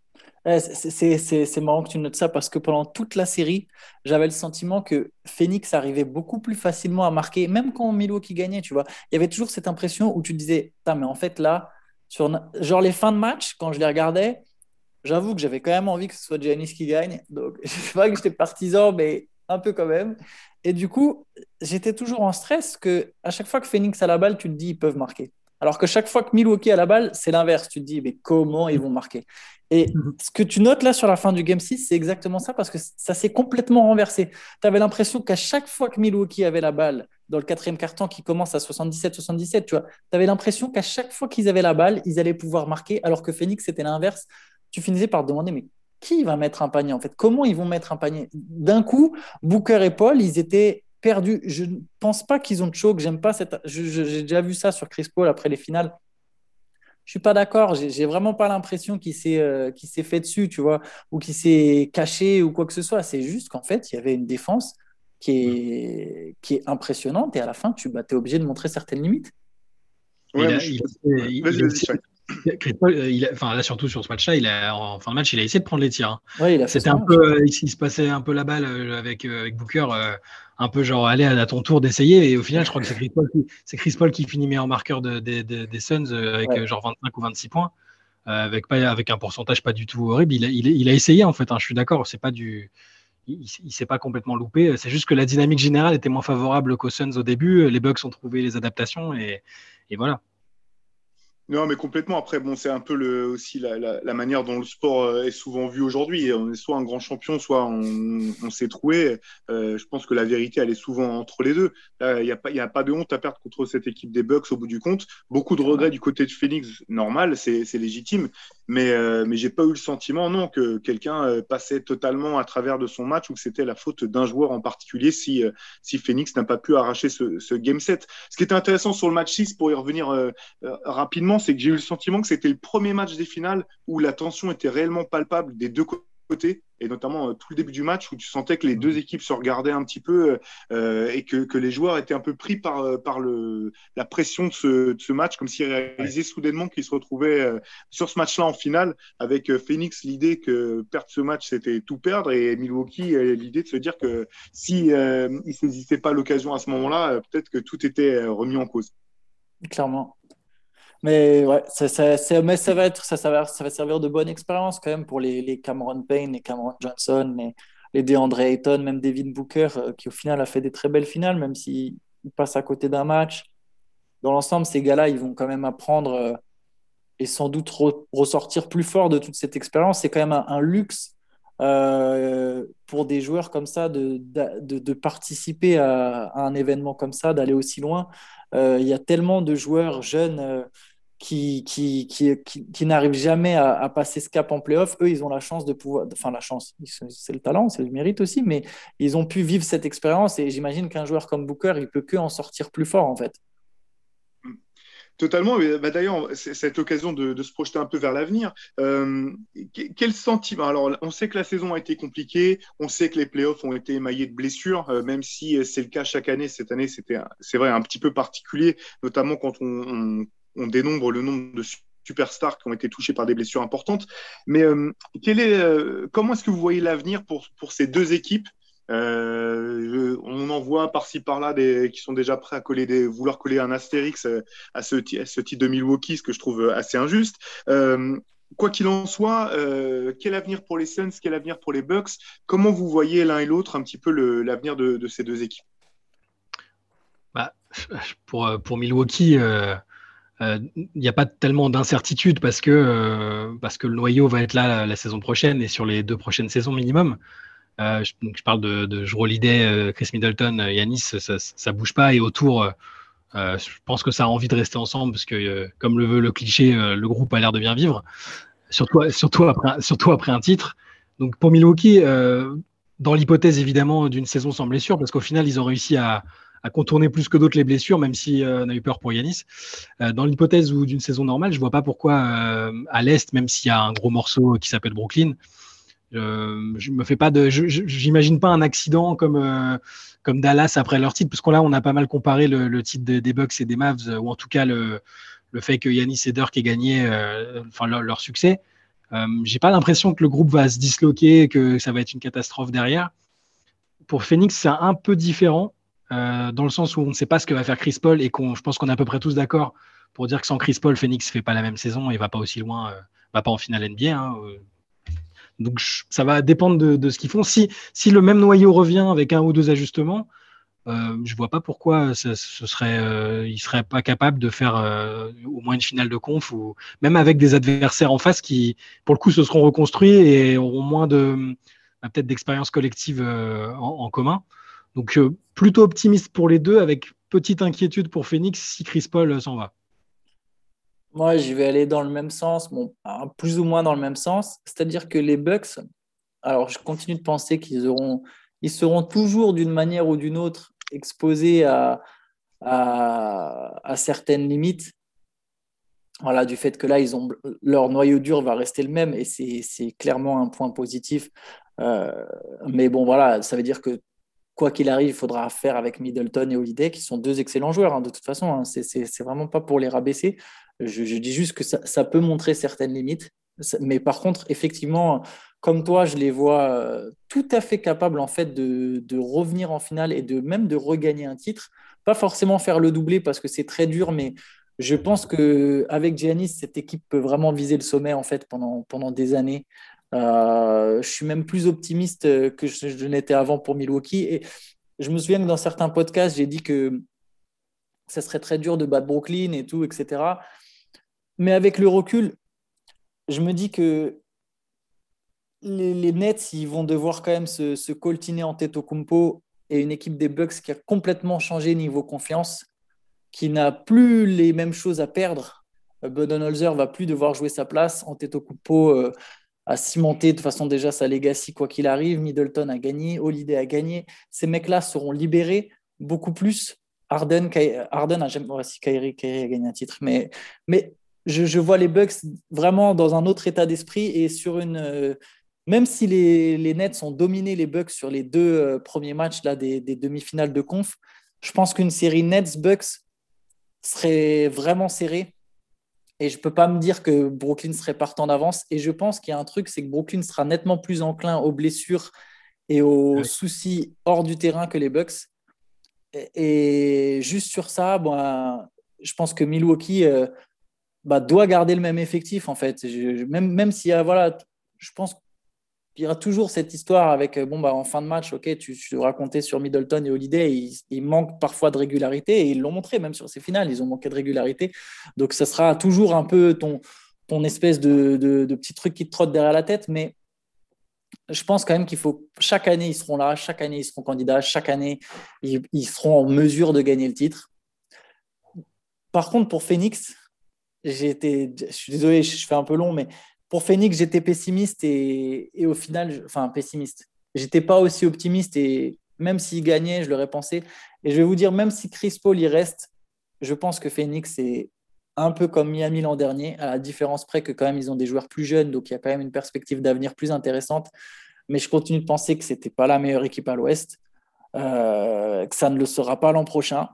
C'est marrant que tu notes ça parce que pendant toute la série, j'avais le sentiment que Phoenix arrivait beaucoup plus facilement à marquer, même quand Milwaukee gagnait, tu vois. Il y avait toujours cette impression où tu disais, mais en fait là, sur, genre les fins de match, quand je les regardais, j'avoue que j'avais quand même envie que ce soit Giannis qui gagne. Donc, je sais pas que j'étais partisan, mais un peu quand même. Et du coup, j'étais toujours en stress que à chaque fois que Phoenix a la balle, tu te dis ils peuvent marquer. Alors que chaque fois que Milwaukee a la balle, c'est l'inverse. Tu te dis, mais comment ils vont marquer? Et mhm. ce que tu notes là sur la fin du Game 6, c'est exactement ça parce que ça s'est complètement renversé. Tu avais l'impression qu'à chaque fois que Milwaukee avait la balle, dans le quatrième quart-temps qui commence à 77-77, tu vois, avais l'impression qu'à chaque fois qu'ils avaient la balle, ils allaient pouvoir marquer, alors que Phoenix, c'était l'inverse. Tu finissais par te demander, mais qui va mettre un panier en fait? Comment ils vont mettre un panier? D'un coup, Booker et Paul, ils étaient perdu. Je ne pense pas qu'ils ont de choc. J'aime pas cette. J'ai déjà vu ça sur Chris Paul après les finales. Je suis pas d'accord. J'ai vraiment pas l'impression qu'il s'est euh, s'est fait dessus, tu vois, ou qu'il s'est caché ou quoi que ce soit. C'est juste qu'en fait, il y avait une défense qui est, qui est impressionnante et à la fin, tu bah, es obligé de montrer certaines limites. Ouais, euh, il enfin là surtout sur ce match-là, il a en fin de match, il a essayé de prendre les tirs. Hein. C'était un peu, euh, il, se passait un peu la balle euh, avec, avec Booker, un peu genre allez à ton tour d'essayer. Et au final, je crois que c'est Chris Paul qui, c'est Chris Paul qui finit meilleur marqueur de, des Suns avec genre 25 ou 26 points, avec pas avec un pourcentage pas du tout horrible. Il a, il, a essayé en fait. Hein, je suis d'accord, c'est pas du il, il s'est pas complètement loupé. C'est juste que la dynamique générale était moins favorable qu'aux Suns au début. Les Bucks ont trouvé les adaptations et, et voilà. Non, mais complètement. Après, bon, c'est un peu le, aussi la, la, manière dont le sport euh, est souvent vu aujourd'hui. On est soit un grand champion, soit on, on s'est troué. Euh, je pense que la vérité, elle est souvent entre les deux. Il n'y a, pas, a pas de honte à perdre contre cette équipe des Bucks au bout du compte. Beaucoup de regrets du côté de Phoenix, normal, c'est légitime. Mais, euh, mais j'ai pas eu le sentiment, non, que quelqu'un euh, passait totalement à travers de son match ou que c'était la faute d'un joueur en particulier si, si Phoenix n'a pas pu arracher ce, ce game set. Ce qui était intéressant sur le match 6, pour y revenir rapidement, c'est que j'ai eu le sentiment que c'était le premier match des finales où la tension était réellement palpable des deux côtés et notamment tout le début du match où tu sentais que les deux équipes se regardaient un petit peu et que, que, les joueurs étaient un peu pris par, par le, la pression de ce, de ce match, comme s'ils réalisaient soudainement qu'ils se retrouvaient sur ce match-là en finale, avec Phoenix l'idée que perdre ce match c'était tout perdre et Milwaukee l'idée de se dire que si ils saisissaient pas l'occasion à ce moment-là, peut-être que tout était remis en cause. Clairement. Mais ouais, ça, ça, mais ça va être, ça, ça, va, ça va servir de bonne expérience quand même pour les, les Cameron Payne, les Cameron Johnson, les, les DeAndre Ayton, même David Booker, euh, qui au final a fait des très belles finales, même s'il passe à côté d'un match. Dans l'ensemble, ces gars-là, ils vont quand même apprendre euh, et sans doute ressortir plus fort de toute cette expérience. C'est quand même un, luxe euh, pour des joueurs comme ça de, de, participer à, un événement comme ça, d'aller aussi loin. Il y a tellement de joueurs jeunes qui, qui, n'arrivent jamais à, passer ce cap en playoff, eux, ils ont la chance de pouvoir, enfin la chance, c'est le talent, c'est le mérite aussi, mais ils ont pu vivre cette expérience et j'imagine qu'un joueur comme Booker, il peut que en sortir plus fort en fait. Totalement. Bah, D'ailleurs, cette occasion de, se projeter un peu vers l'avenir. Euh, quel sentiment Alors, on sait que la saison a été compliquée. On sait que les playoffs ont été émaillés de blessures, euh, même si c'est le cas chaque année. Cette année, c'était, c'est vrai, un petit peu particulier, notamment quand on dénombre le nombre de superstars qui ont été touchés par des blessures importantes. Mais euh, est, euh, comment est-ce que vous voyez l'avenir pour, pour ces deux équipes? Euh, on en voit par-ci par-là des qui sont déjà prêts à coller des, vouloir coller un astérix à ce, titre de Milwaukee, ce que je trouve assez injuste. quoi qu'il en soit, quel avenir pour les Suns, quel avenir pour les Bucks? Comment vous voyez l'un et l'autre un petit peu l'avenir de, de, ces deux équipes? Bah, pour, pour Milwaukee, il euh, n'y a pas tellement d'incertitude parce que, euh, parce que le noyau va être là la, saison prochaine et sur les deux prochaines saisons minimum. Euh, je, parle de, de Chris Middleton, Yanis, ça, ça bouge pas et autour, je pense que ça a envie de rester ensemble parce que, comme le veut le cliché, le groupe a l'air de bien vivre, surtout, surtout, après, surtout après un titre. Donc pour Milwaukee, dans l'hypothèse évidemment d'une saison sans blessure, parce qu'au final ils ont réussi à, à contourner plus que d'autres les blessures, même si euh, on a eu peur pour Yanis. Euh, dans l'hypothèse d'une saison normale, je vois pas pourquoi euh, à l'Est, même s'il y a un gros morceau qui s'appelle Brooklyn, je me fais pas de, j'imagine pas un accident comme comme Dallas après leur titre, parce qu'on là on a pas mal comparé le, titre des Bucks et des Mavs, ou en tout cas le, fait que Yanis et Dirk aient gagné, leur, leur, succès. J'ai pas l'impression que le groupe va se disloquer, que ça va être une catastrophe derrière. Pour Phoenix, c'est un peu différent. Euh, dans le sens où on ne sait pas ce que va faire Chris Paul et qu'on, je pense qu'on est à peu près tous d'accord pour dire que sans Chris Paul, Phoenix fait pas la même saison et va pas aussi loin, euh, va pas en finale NBA. Hein, euh. Donc ça va dépendre de, ce qu'ils font. Si, si le même noyau revient avec un ou deux ajustements, euh, je vois pas pourquoi ce, serait, il serait pas capable de faire au moins une finale de conf ou même avec des adversaires en face qui, pour le coup, se seront reconstruits et auront moins de bah, peut-être d'expérience collective en, commun. Donc euh, plutôt optimiste pour les deux, avec petite inquiétude pour Phoenix si Chris Paul s'en va. Moi, je vais aller dans le même sens, plus ou moins dans le même sens. C'est-à-dire que les Bucks, alors je continue de penser qu'ils seront toujours d'une manière ou d'une autre exposés à, à, certaines limites. Voilà, du fait que là, ils ont, leur noyau dur va rester le même et c'est clairement un point positif. Euh, mais bon, voilà, ça veut dire que quoi qu'il arrive, il faudra faire avec Middleton et Holiday, qui sont deux excellents joueurs, hein, de toute façon. Hein. C'est vraiment pas pour les rabaisser. Je, dis juste que ça, peut montrer certaines limites. Mais par contre, effectivement, comme toi, je les vois euh, tout à fait capables en fait de, revenir en finale et de même de regagner un titre. Pas forcément faire le doublé parce que c'est très dur, mais je pense que avec Giannis, cette équipe peut vraiment viser le sommet en fait pendant, pendant des années. Euh, je suis même plus optimiste que je, n'étais avant pour Milwaukee. Et je me souviens que dans certains podcasts, j'ai dit que ça serait très dur de battre Brooklyn et tout, etc. Mais avec le recul, je me dis que les, Nets, ils vont devoir quand même se, se coltiner en tête au compo et une équipe des Bucks qui a complètement changé niveau confiance, qui n'a plus les mêmes choses à perdre. Budenholzer va plus devoir jouer sa place en compo. Euh, a cimenté de façon déjà sa legacy quoi qu'il arrive. Middleton a gagné, Holiday a gagné. Ces mecs-là seront libérés beaucoup plus. Arden, Arden a si a gagné un titre, mais, mais je, vois les Bucks vraiment dans un autre état d'esprit et sur une, même si les, Nets ont dominé les Bucks sur les deux euh, premiers matchs là, des, demi-finales de conf, je pense qu'une série Nets-Bucks serait vraiment serrée. Et je ne peux pas me dire que Brooklyn serait partant d'avance. Et je pense qu'il y a un truc, c'est que Brooklyn sera nettement plus enclin aux blessures et aux soucis hors du terrain que les Bucks. Et, juste sur ça, bah, je pense que Milwaukee euh, bah, doit garder le même effectif en fait. même même s'il y a, voilà, je pense il y aura toujours cette histoire avec, euh, bon, bah, en fin de match, ok, tu, tu compter sur Middleton et Holiday, ils, ils, manquent parfois de régularité, et ils l'ont montré, même sur ces finales, ils ont manqué de régularité. Donc, ça sera toujours un peu ton, ton espèce de, de, petit truc qui te trotte derrière la tête, mais je pense quand même qu'il faut, chaque année, ils seront là, chaque année, ils seront candidats, chaque année, ils, ils seront en mesure de gagner le titre. Par contre, pour Phoenix, j'ai été, je suis désolé, je fais un peu long, mais pour Phoenix, j'étais pessimiste et, au final, enfin pessimiste. J'étais pas aussi optimiste et même s'il gagnait, je l'aurais pensé. Et je vais vous dire, même si Chris Paul y reste, je pense que Phoenix est un peu comme Miami l'an dernier, à la différence près que quand même ils ont des joueurs plus jeunes, donc il y a quand même une perspective d'avenir plus intéressante. Mais je continue de penser que c'était pas la meilleure équipe à l'Ouest, euh, que ça ne le sera pas l'an prochain.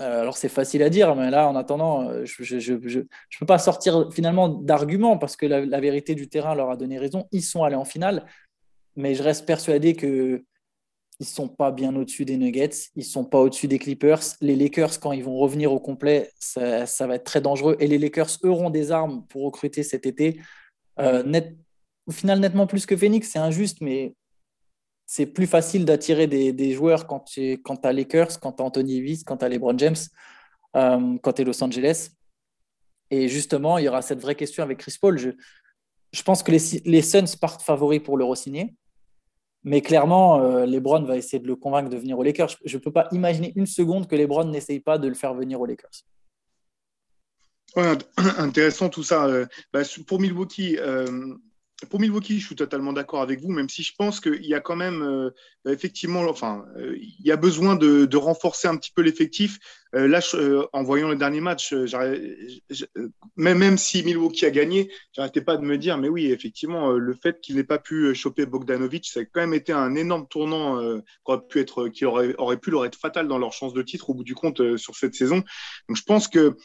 Euh, alors c'est facile à dire, mais là en attendant, euh, je ne peux pas sortir finalement d'arguments parce que la, vérité du terrain leur a donné raison. Ils sont allés en finale, mais je reste persuadé qu'ils ne sont pas bien au-dessus des Nuggets, ils sont pas au-dessus des Clippers. Les Lakers, quand ils vont revenir au complet, ça, va être très dangereux. Et les Lakers auront des armes pour recruter cet été. Euh, net, au final, nettement plus que Phoenix, c'est injuste, mais c'est plus facile d'attirer des, joueurs quand tu as Lakers, quand tu as Anthony Davis, quand tu as LeBron James, euh, quand tu es Los Angeles. Et justement, il y aura cette vraie question avec Chris Paul. Je, pense que les, Suns partent favoris pour le re-signer. Mais clairement, euh, LeBron va essayer de le convaincre de venir aux Lakers. Je ne peux pas imaginer une seconde que LeBron n'essaye pas de le faire venir aux Lakers. Intéressant tout ça. Euh, bah, pour Milwaukee, pour Milwaukee, je suis totalement d'accord avec vous, même si je pense qu'il y a quand même, euh, effectivement, enfin, euh, il y a besoin de, renforcer un petit peu l'effectif. Euh, là, en voyant le dernier match, même, même si Milwaukee a gagné, j'arrêtais pas de me dire, mais oui, effectivement, le fait qu'il n'ait pas pu choper Bogdanovic, ça a quand même été un énorme tournant qui aurait pu être, aurait pu leur être fatal dans leur chance de titre au bout du compte sur cette saison. Donc, je pense que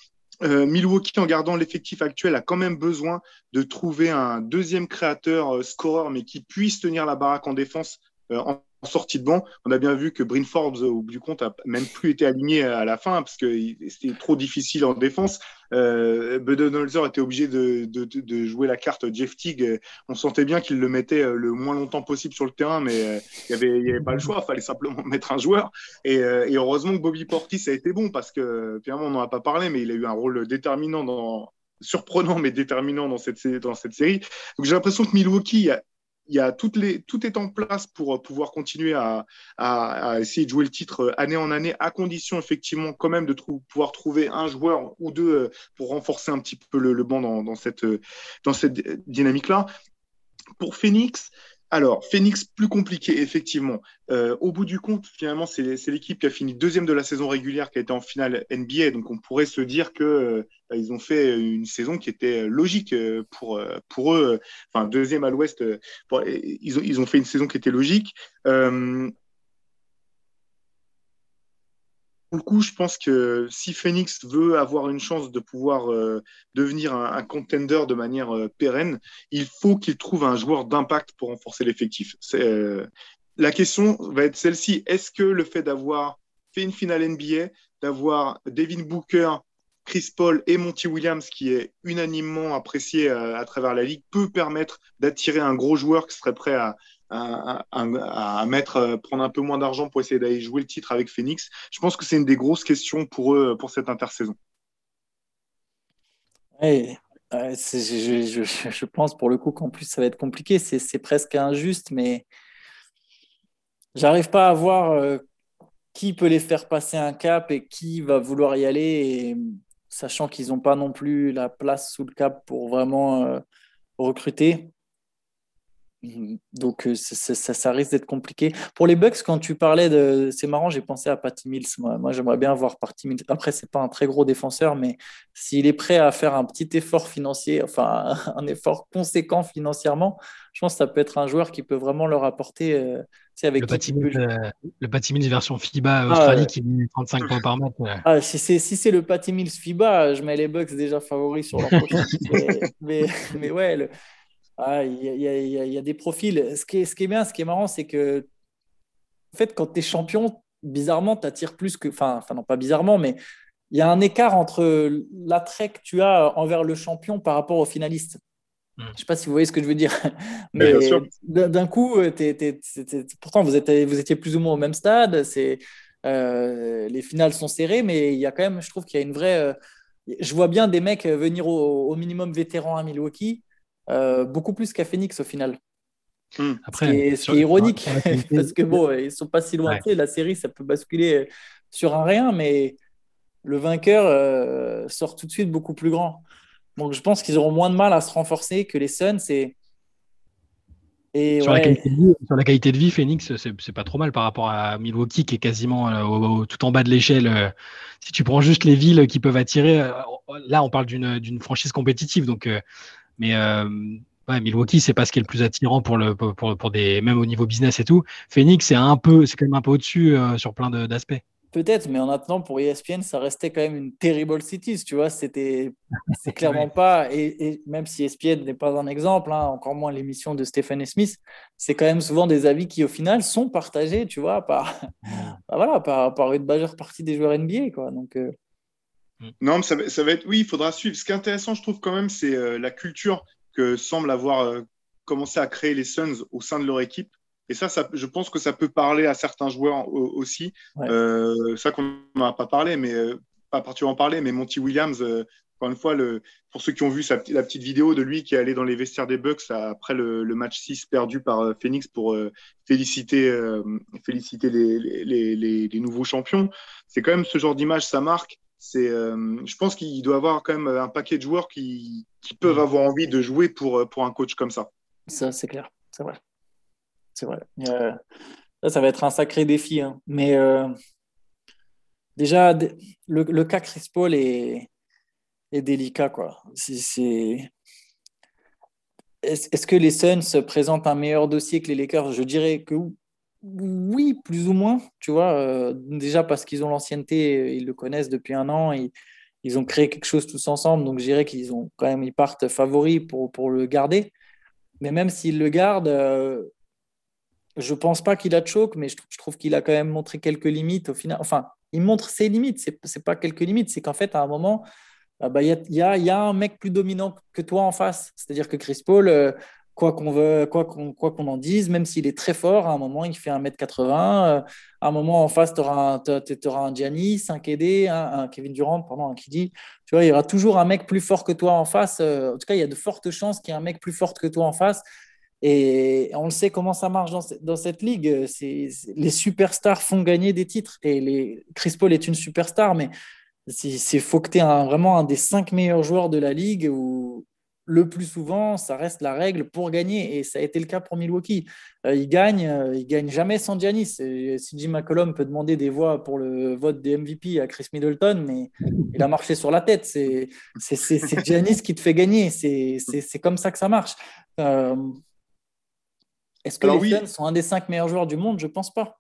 euh, Milwaukee, en gardant l'effectif actuel, a quand même besoin de trouver un deuxième créateur euh, scoreur, mais qui puisse tenir la baraque en défense euh, en sortie de banc, on a bien vu que Bryn Forbes, au bout du compte, a même plus été aligné à la fin parce que c'était trop difficile en défense. Euh, Budenholzer était obligé de, de, de, jouer la carte Jeff Teague. On sentait bien qu'il le mettait euh, le moins longtemps possible sur le terrain, mais euh, il n'y avait, pas le choix. Il fallait simplement mettre un joueur. Et, euh, et, heureusement que Bobby Portis a été bon parce que, finalement, on n'en a pas parlé, mais il a eu un rôle déterminant dans, surprenant mais déterminant dans cette, dans cette série. Donc j'ai l'impression que Milwaukee y a toutes les, tout est en place pour euh, pouvoir continuer à, à, essayer de jouer le titre euh, année en année, à condition effectivement quand même de pouvoir trouver un joueur ou deux euh, pour renforcer un petit peu le, le banc dans, dans, cette, dans cette dynamique-là. Pour Phoenix, alors, Phoenix, plus compliqué, effectivement. Euh, au bout du compte, finalement, c'est l'équipe qui a fini deuxième de la saison régulière, qui a été en finale NBA. Donc, on pourrait se dire que ils ont fait une saison qui était logique pour, pour eux. Enfin, deuxième à l'ouest, ils, ont, ils ont fait une saison qui était logique. Le coup, je pense que si Phoenix veut avoir une chance de pouvoir euh, devenir un, contender de manière euh, pérenne, il faut qu'il trouve un joueur d'impact pour renforcer l'effectif. Euh, la question va être celle-ci. Est-ce que le fait d'avoir fait une finale NBA, d'avoir Devin Booker, Chris Paul et Monty Williams, qui est unanimement apprécié à travers la ligue, peut permettre d'attirer un gros joueur qui serait prêt à, à, mettre, euh, prendre un peu moins d'argent pour essayer d'aller jouer le titre avec Phoenix. Je pense que c'est une des grosses questions pour eux pour cette intersaison. je, pense pour le coup qu'en plus ça va être compliqué. C'est presque injuste, mais j'arrive pas à voir euh, qui peut les faire passer un cap et qui va vouloir y aller, sachant qu'ils n'ont pas non plus la place sous le cap pour vraiment euh, recruter Donc, euh, ça, ça, risque d'être compliqué. Pour les Bucks, quand tu parlais de. C'est marrant, j'ai pensé à Patty Mills. Moi, j'aimerais bien voir Patty Mills. Après, c'est pas un très gros défenseur, mais s'il est prêt à faire un petit effort financier, enfin, un effort conséquent financièrement, je pense que ça peut être un joueur qui peut vraiment leur apporter. Euh, avec le, Patty Mills, euh, le Patty Mills version FIBA ah, Australie qui met 35 points par match. Ah, si c'est si le Patty Mills FIBA, je mets les Bucks déjà favoris sur leur prochain. mais, mais, ouais, le ah, il y, a des profils. Ce qui est, ce qui est bien, ce qui est marrant, c'est que, en fait, quand tu es champion, bizarrement, tu attires plus que. Enfin, enfin, non, pas bizarrement, mais il y a un écart entre l'attrait que tu as envers le champion par rapport au finaliste. Hmm. Je ne sais pas si vous voyez ce que je veux dire. Mais d'un coup, pourtant, vous, êtes, vous étiez plus ou moins au même stade. Euh, les finales sont serrées, mais il y a quand même, je trouve qu'il y a une vraie. Euh, je vois bien des mecs venir au, au minimum vétérans à Milwaukee euh, beaucoup plus qu'à Phoenix au final. Hmm. Après, ce qui est, ironique, parce que bon, ils sont pas si loin. La série, ça peut basculer sur un rien, mais le vainqueur euh, sort tout de suite beaucoup plus grand. Donc je pense qu'ils auront moins de mal à se renforcer que les Suns. Et, et sur, la qualité de vie, sur, la qualité de vie, Phoenix, c'est pas trop mal par rapport à Milwaukee qui est quasiment euh, tout en bas de l'échelle. si tu prends juste les villes qui peuvent attirer, là on parle d'une franchise compétitive. Donc mais euh, Milwaukee, c'est pas ce qui est le plus attirant pour le pour, pour, des même au niveau business et tout. Phoenix, c'est un peu, c'est quand même un peu au-dessus euh, sur plein d'aspects. Peut-être, mais en attendant, pour ESPN, ça restait quand même une terrible city, tu vois. C'était, c'est clairement pas, et, même si ESPN n'est pas un exemple, hein, encore moins l'émission de Stephen Smith, c'est quand même souvent des avis qui, au final, sont partagés, tu vois, par, bah voilà, par, par une majeure partie des joueurs NBA, quoi. Donc, euh. Non, mais ça, va être. Oui, il faudra suivre. Ce qui est intéressant, je trouve quand même, c'est euh, la culture que semble avoir euh, commencé à créer les Suns au sein de leur équipe. Et ça, ça, je pense que ça peut parler à certains joueurs aussi. Euh, ça qu'on n'en a pas parlé, mais pas particulièrement parlé, mais Monty Williams, encore une fois, le, pour ceux qui ont vu sa, la petite vidéo de lui qui est allé dans les vestiaires des Bucks après le, match 6 perdu par Phoenix pour féliciter, féliciter les, les, les, nouveaux champions, c'est quand même ce genre d'image, ça marque c'est, euh, je pense qu'il doit avoir quand même un paquet de joueurs qui, qui peuvent avoir envie de jouer pour, euh, pour un coach comme ça. Ça, c'est clair, c'est vrai. C'est vrai. ça, va être un sacré défi. Hein. Mais euh, déjà, le, le, cas Chris Paul est, est délicat. Quoi. C'est, Est-ce que les Suns présentent un meilleur dossier que les Lakers? Je dirais que oui, plus ou moins, tu vois. Euh, déjà parce qu'ils ont l'ancienneté, euh, ils le connaissent depuis un an, et, ils ont créé quelque chose tous ensemble, donc je dirais qu'ils ont quand même, ils partent favoris pour, pour le garder. Mais même s'ils le gardent, euh, je pense pas qu'il a de choc, mais je, trouve qu'il a quand même montré quelques limites au final. Enfin, il montre ses limites, c'est, c'est pas quelques limites, c'est qu'en fait, à un moment, bah, il y, a, y, a, y, a, un mec plus dominant que toi en face. C'est-à-dire que Chris Paul, quoi qu'on veut, quoi qu'on qu'on en dise, même s'il est très fort, à un moment, il fait 1m80. Euh, à un moment, en face, tu auras, un, Giannis, un KD, un, Kevin Durant, pardon, un Kidi. Tu vois, il y aura toujours un mec plus fort que toi en face. Euh, en tout cas, il y a de fortes chances qu'il y ait un mec plus fort que toi en face. Et on le sait comment ça marche dans, dans cette ligue. C'est, les superstars font gagner des titres. Et les, Chris Paul est une superstar, mais il faut que tu aies vraiment un des cinq meilleurs joueurs de la ligue ou, le plus souvent, ça reste la règle pour gagner. Et ça a été le cas pour Milwaukee. Euh, il gagne, euh, il gagne jamais sans Giannis. si Jim McCollum peut demander des voix pour le vote des MVP à Chris Middleton, mais il a marché sur la tête. C'est Giannis qui te fait gagner. C'est comme ça que ça marche. Euh, est-ce que les Suns sont un des cinq meilleurs joueurs du monde? Je pense pas.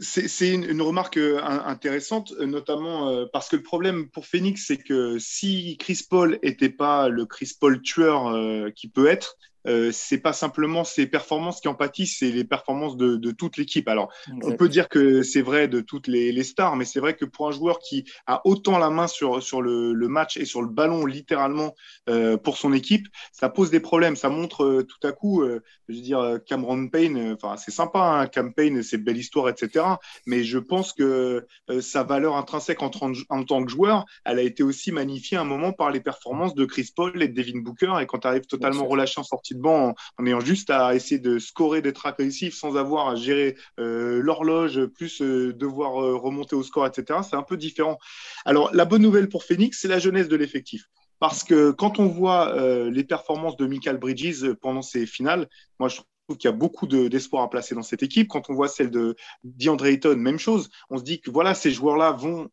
C'est une, remarque euh, intéressante, euh, notamment euh, parce que le problème pour Phoenix, c'est que si Chris Paul n'était pas le Chris Paul tueur qui peut être, euh, c'est pas simplement ses performances qui en pâtissent, c'est les performances de, de toute l'équipe. Alors, on peut dire que c'est vrai de toutes les, les stars, mais c'est vrai que pour un joueur qui a autant la main sur, sur le, le match et sur le ballon, littéralement, euh, pour son équipe, ça pose des problèmes. Ça montre euh, tout à coup, je veux dire, Cameron Payne, enfin, c'est sympa, hein, Cam Payne, c'est belle histoire, etc. Mais je pense que sa valeur intrinsèque en, en, tant que joueur, elle a été aussi magnifiée à un moment par les performances de Chris Paul et de Devin Booker. Et quand tu arrives totalement relâché en sortie en, ayant juste à essayer de scorer, d'être agressif sans avoir à gérer euh, l'horloge, plus euh, devoir euh, remonter au score, etc. C'est un peu différent. Alors, la bonne nouvelle pour Phoenix, c'est la jeunesse de l'effectif. Parce que quand on voit les performances de Michael Bridges pendant ces finales, moi je trouve qu'il y a beaucoup d'espoir à placer dans cette équipe. Quand on voit celle de DeAndre Ayton, même chose. On se dit que voilà, ces joueurs-là vont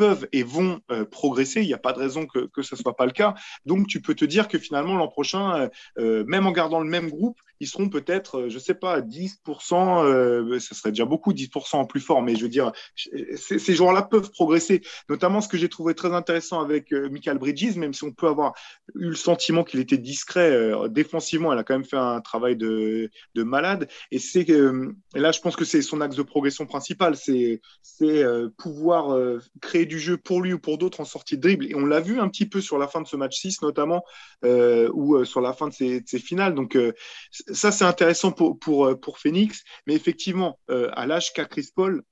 peuvent et vont euh, progresser. Il n'y a pas de raison que, ce ne soit pas le cas. Donc, tu peux te dire que finalement, l'an prochain, euh, euh, même en gardant le même groupe, ils seront peut-être, je ne sais pas, 10%, ce serait déjà beaucoup, 10% en plus fort, mais je veux dire, ces joueurs-là peuvent progresser. Notamment ce que j'ai trouvé très intéressant avec Michael Bridges, même si on peut avoir eu le sentiment qu'il était discret défensivement, elle a quand même fait un travail de, de malade. Et c'est là, je pense que c'est son axe de progression principal, c'est pouvoir créer du jeu pour lui ou pour d'autres en sortie de dribble. Et on l'a vu un petit peu sur la fin de ce match 6, notamment, euh, ou euh, sur la fin de ces, finales. Donc, euh, ça, c'est intéressant pour, pour, pour, Phoenix. Mais effectivement, à l'âge qu'a Chris Paul,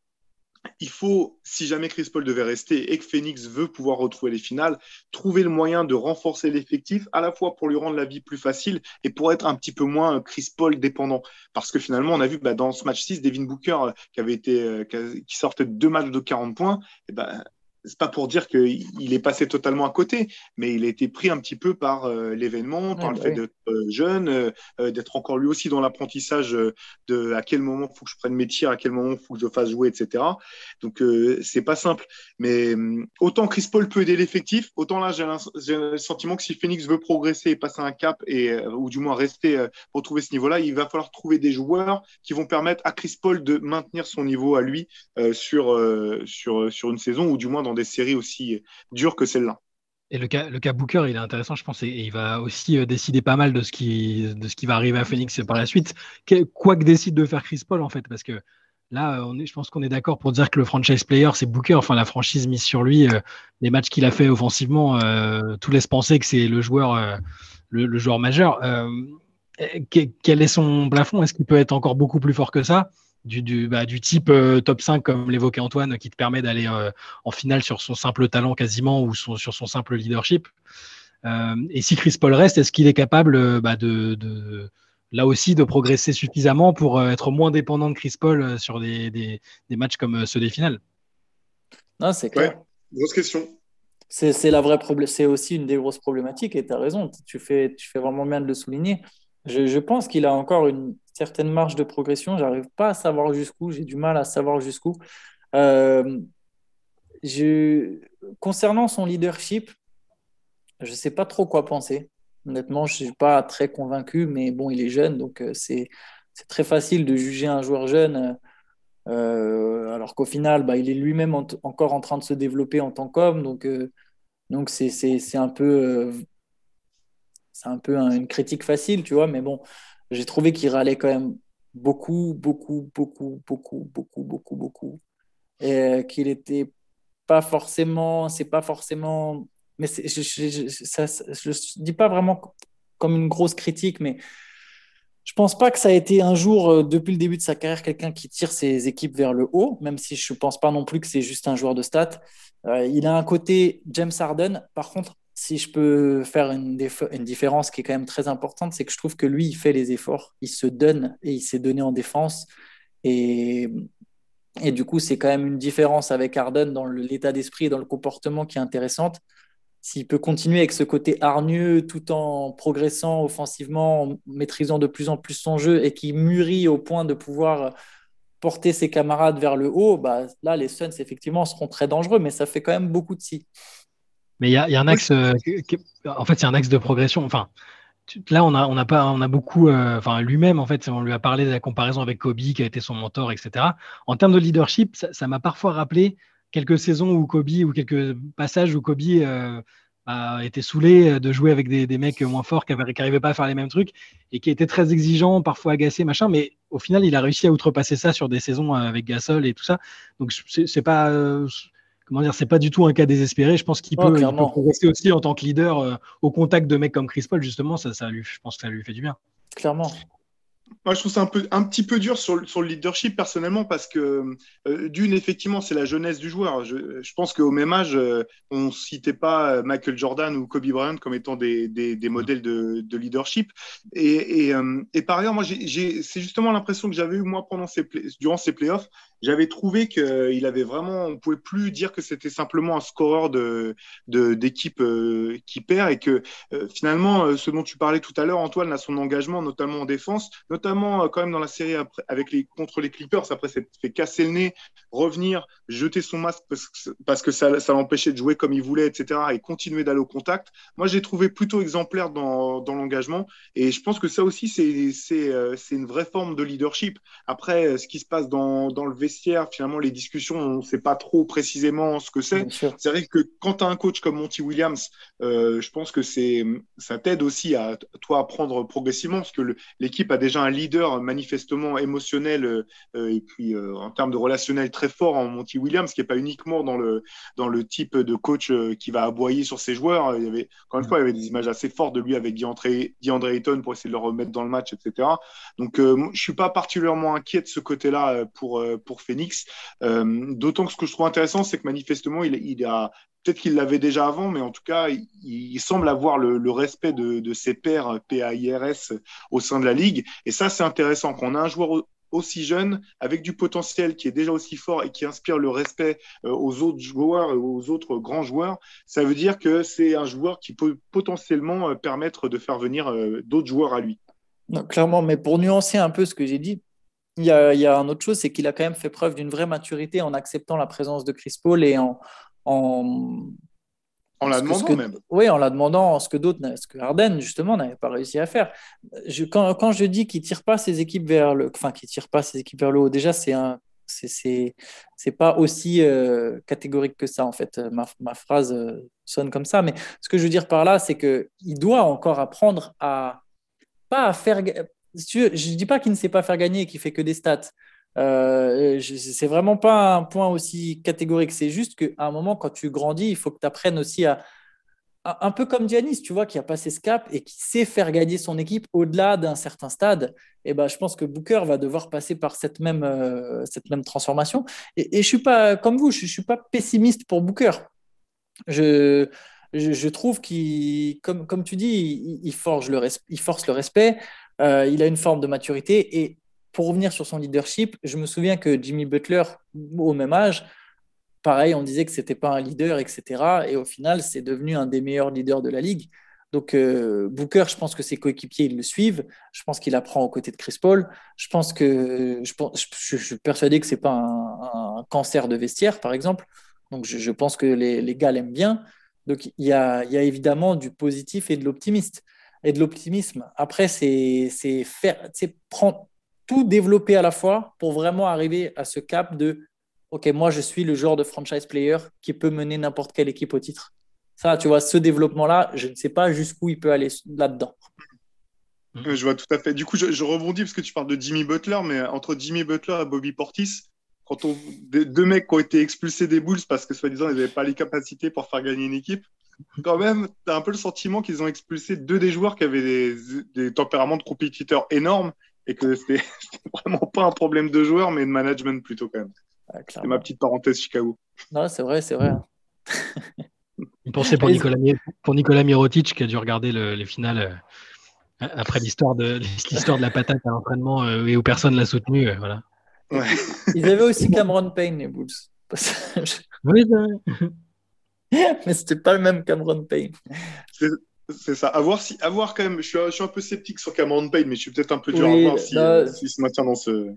il faut, si jamais Chris Paul devait rester et que Phoenix veut pouvoir retrouver les finales, trouver le moyen de renforcer l'effectif, à la fois pour lui rendre la vie plus facile et pour être un petit peu moins Chris Paul dépendant. Parce que finalement, on a vu bah, dans ce match 6, Devin Booker, qui, avait été, qui sortait de deux matchs de 40 points, et ben, c'est pas pour dire qu'il est passé totalement à côté, mais il a été pris un petit peu par euh, l'événement, par le bah fait d'être euh, jeune, euh, d'être encore lui aussi dans l'apprentissage de à quel moment il faut que je prenne mes tirs, à quel moment il faut que je fasse jouer, etc. Donc c'est pas simple. Mais autant Chris Paul peut aider l'effectif, autant là j'ai le sentiment que si Phoenix veut progresser et passer un cap et ou du moins rester retrouver ce niveau-là, il va falloir trouver des joueurs qui vont permettre à Chris Paul de maintenir son niveau à lui sur sur sur une saison ou du moins dans des séries aussi dures que celle-là. Et le cas, le cas Booker, il est intéressant, je pense, et, il va aussi euh, décider pas mal de ce, qui, va arriver à Phoenix par la suite. Quoi que décide de faire Chris Paul, en fait, parce que là, est, je pense qu'on est d'accord pour dire que le franchise player, c'est Booker, enfin la franchise mise sur lui. Euh, les matchs qu'il a fait offensivement, euh, tout laisse penser que c'est le, joueur majeur. quel est son plafond? Est-ce qu'il peut être encore beaucoup plus fort que ça? Du, bah, du, type euh, top 5, comme l'évoquait Antoine, qui te permet d'aller euh, en finale sur son simple talent quasiment ou sur son simple leadership. Euh, et si Chris Paul reste, est-ce qu'il est capable bah, de, là aussi de progresser suffisamment pour être moins dépendant de Chris Paul sur des, des, matchs comme ceux des finales? Non, c'est clair. grosse question. C'est la vraie problème. C'est aussi une des grosses problématiques et tu as raison. Tu fais, tu fais vraiment bien de le souligner. Je, pense qu'il a encore une, certaines marges de progression. J'arrive pas à savoir jusqu'où. J'ai du mal à savoir jusqu'où. Euh, concernant son leadership, je ne sais pas trop quoi penser. Honnêtement, je ne suis pas très convaincu, mais bon, il est jeune, donc euh, c'est très facile de juger un joueur jeune, euh, alors qu'au final, bah, il est lui-même encore en train de se développer en tant qu'homme, donc donc c'est un peu c'est un peu une critique facile, tu vois, mais bon, j'ai trouvé qu'il râlait quand même beaucoup, beaucoup, beaucoup, beaucoup, beaucoup, beaucoup, beaucoup. Et qu'il était pas forcément, c'est pas forcément, mais je, je, dis pas vraiment comme une grosse critique, mais je pense pas que ça a été un jour, euh, depuis le début de sa carrière, quelqu'un qui tire ses équipes vers le haut, même si je pense pas non plus que c'est juste un joueur de stats. Euh, il a un côté James Harden. Par contre, si je peux faire une, différence qui est quand même très importante, c'est que je trouve que lui, il fait les efforts, il se donne et il s'est donné en défense. Et, et du coup, c'est quand même une différence avec Arden dans l'état d'esprit et dans le comportement qui est intéressante. S'il peut continuer avec ce côté hargneux tout en progressant offensivement, en maîtrisant de plus en plus son jeu et qui mûrit au point de pouvoir porter ses camarades vers le haut, bah, là, les Suns, effectivement, seront très dangereux, mais ça fait quand même beaucoup de si. Mais il y a, un axe, euh, en fait, c'est un axe de progression. Enfin, là, on a, on a pas, on a beaucoup, euh, enfin, lui-même, en fait, on lui a parlé de la comparaison avec Kobe, qui a été son mentor, etc. En termes de leadership, ça m'a parfois rappelé quelques saisons où Kobe, ou quelques passages où Kobe euh, a été saoulé de jouer avec des, mecs moins forts qui n'arrivaient pas à faire les mêmes trucs et qui étaient très exigeants, parfois agacés, machin. Mais au final, il a réussi à outrepasser ça sur des saisons avec Gasol et tout ça. Donc, c'est pas comment dire, c'est pas du tout un cas désespéré. Je pense qu'il peut, progresser aussi en tant que leader euh, au contact de mecs comme Chris Paul, justement. Ça, ça lui, je pense que ça lui fait du bien. Clairement. Moi, je trouve ça un, peu, un petit peu dur sur, sur le leadership personnellement parce que euh, d'une, effectivement, c'est la jeunesse du joueur. Je, je pense qu'au même âge, euh, on ne citait pas Michael Jordan ou Kobe Bryant comme étant des, des, des modèles de, de, leadership. Et, et, euh, par ailleurs, moi, c'est justement l'impression que j'avais eu moi pendant ces durant ces playoffs. J'avais trouvé qu'il avait vraiment, on pouvait plus dire que c'était simplement un scoreur de d'équipe qui perd et que finalement, ce dont tu parlais tout à l'heure, Antoine, a son engagement, notamment en défense, notamment euh, quand même dans la série avec les, contre les Clippers. Après, s'est fait casser le nez, revenir, jeter son masque parce, que ça, ça l'empêchait de jouer comme il voulait, etc. et continuer d'aller au contact. Moi, j'ai trouvé plutôt exemplaire dans, dans l'engagement. Et je pense que ça aussi, c'est euh, une vraie forme de leadership. Après, ce qui se passe dans, dans le vestiaire, finalement, les discussions, on ne sait pas trop précisément ce que c'est. C'est vrai que quand tu as un coach comme Monty Williams, euh, je pense que ça t'aide aussi à toi apprendre progressivement parce que l'équipe a déjà un leader manifestement émotionnel euh, et puis euh, en termes de relationnel très fort en Monty Williams, qui n'est pas uniquement dans le, dans le type de coach euh, qui va aboyer sur ses joueurs. Il y avait, encore une fois, il y avait des images assez fortes de lui avec DeAndre, Ayton pour essayer de le remettre dans le match, etc. Donc, je ne suis pas particulièrement inquiet de ce côté-là pour, pour Phoenix. D'autant que ce que je trouve intéressant, c'est que manifestement, il, il a peut-être qu'il l'avait déjà avant, mais en tout cas, il, semble avoir le, respect de, ses pairs PAIRS au sein de la ligue. Et ça, c'est intéressant. Quand on a un joueur aussi jeune, avec du potentiel qui est déjà aussi fort et qui inspire le respect euh, aux autres joueurs et aux autres grands joueurs, ça veut dire que c'est un joueur qui peut potentiellement euh, permettre de faire venir euh, d'autres joueurs à lui. Clairement, mais pour nuancer un peu ce que j'ai dit, il y, a, il y a un autre chose, c'est qu'il a quand même fait preuve d'une vraie maturité en acceptant la présence de Chris Paul et en, en, en la demandant même. Oui, en la demandant, ce que d'autres, ce que Harden justement n'avait pas réussi à faire. Je, quand, quand, je dis qu'il tire pas ses équipes vers le, enfin qu'il tire pas ses équipes vers le haut, déjà c'est un, c'est c'est pas aussi euh, catégorique que ça en fait. Ma, ma phrase euh, sonne comme ça, mais ce que je veux dire par là, c'est que il doit encore apprendre à pas à faire. Je dis pas qu'il ne sait pas faire gagner et qu'il fait que des stats. Euh, c'est vraiment pas un point aussi catégorique. C'est juste qu'à un moment, quand tu grandis, il faut que tu apprennes aussi à. Un peu comme Giannis, tu vois, qui a passé ce cap et qui sait faire gagner son équipe au-delà d'un certain stade. Et ben, je pense que Booker va devoir passer par cette même, euh, cette même transformation. Et, et, je suis pas, comme vous, je, ne suis pas pessimiste pour Booker. Je, je, trouve qu'il, comme, tu dis, il, forge le il force le respect. Euh, il a une forme de maturité et pour revenir sur son leadership, je me souviens que Jimmy Butler, au même âge, pareil, on disait que c'était pas un leader, etc. Et au final, c'est devenu un des meilleurs leaders de la ligue. Donc euh, Booker, je pense que ses coéquipiers ils le suivent. Je pense qu'il apprend aux côtés de Chris Paul. Je pense que je, je, suis persuadé que c'est pas un, cancer de vestiaire, par exemple. Donc je, pense que les, gars l'aiment bien. Donc il y a, évidemment du positif et de l'optimiste et de l'optimisme. Après, c'est faire, prendre tout développer à la fois pour vraiment arriver à ce cap de OK, moi, je suis le genre de franchise player qui peut mener n'importe quelle équipe au titre. Ça, tu vois, ce développement-là, je ne sais pas jusqu'où il peut aller là-dedans. Je vois tout à fait. Du coup, je, rebondis parce que tu parles de Jimmy Butler, mais entre Jimmy Butler et Bobby Portis, quand on deux mecs qui ont été expulsés des Bulls parce que soi-disant ils n'avaient pas les capacités pour faire gagner une équipe, quand même, tu as un peu le sentiment qu'ils ont expulsé deux des joueurs qui avaient des, des tempéraments de compétiteurs énormes et que c'était vraiment pas un problème de joueur, mais de management plutôt quand même. c'est ma petite parenthèse Chicago. Non, c'est vrai, c'est vrai. pour Nicolas, pour Nicolas Mirotic qui a dû regarder les finales euh, après l'histoire de l'histoire de la patate à l'entraînement euh, et où personne l'a soutenu. Euh, voilà. Ils avaient aussi Cameron Payne, les Bulls. oui, mais c'était pas le même Cameron Payne. C'est ça. À voir, si, à voir quand même. Je suis, je suis, un peu sceptique sur Cameron Payne, mais je suis peut-être un peu dur à voir s'il bah, si, se maintient dans ce.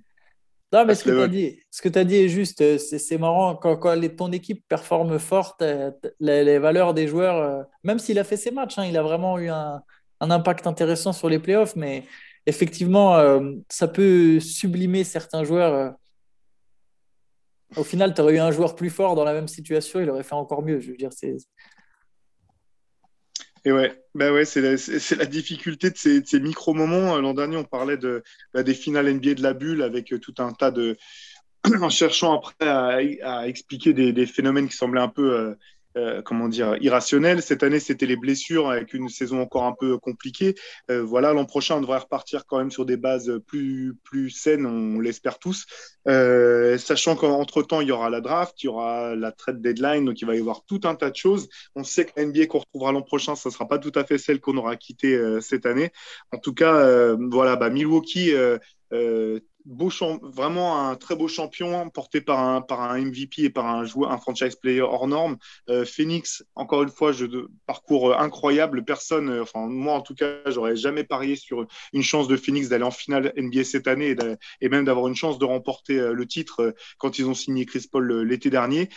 Non, mais ce que tu as dit, ce que tu as dit est juste. Euh, c'est marrant quand, quand ton équipe performe forte, euh, les, les valeurs des joueurs, euh, même s'il a fait ses matchs, hein, il a vraiment eu un, un, impact intéressant sur les playoffs, mais effectivement, ça peut sublimer certains joueurs. Au final, tu aurais eu un joueur plus fort dans la même situation, il aurait fait encore mieux. Je veux dire, c'est et ouais, bah ouais c'est la, la, difficulté de ces, ces micro-moments. L'an dernier, on parlait de, bah, des finales NBA de la bulle avec euh, tout un tas de. en cherchant après à, à expliquer des, des, phénomènes qui semblaient un peu euh, euh, comment dire, irrationnel. Cette année, c'était les blessures avec une saison encore un peu compliquée. Euh, voilà, l'an prochain, on devrait repartir quand même sur des bases plus, plus saines, on l'espère tous. Euh, sachant qu'entre-temps, il y aura la draft, il y aura la trade deadline, donc il va y avoir tout un tas de choses. On sait que la NBA qu'on retrouvera l'an prochain, ça ne sera pas tout à fait celle qu'on aura quittée cette année. En tout cas, voilà, bah, Milwaukee beau vraiment un très beau champion porté par un, par un MVP et par un joueur, un franchise player hors norme. Euh, Phoenix, encore une fois, je, parcours incroyable. Personne, euh, enfin moi en tout cas, j'aurais jamais parié sur une chance de Phoenix d'aller en finale NBA cette année et, même d'avoir une chance de remporter euh, le titre quand ils ont signé Chris Paul l'été dernier.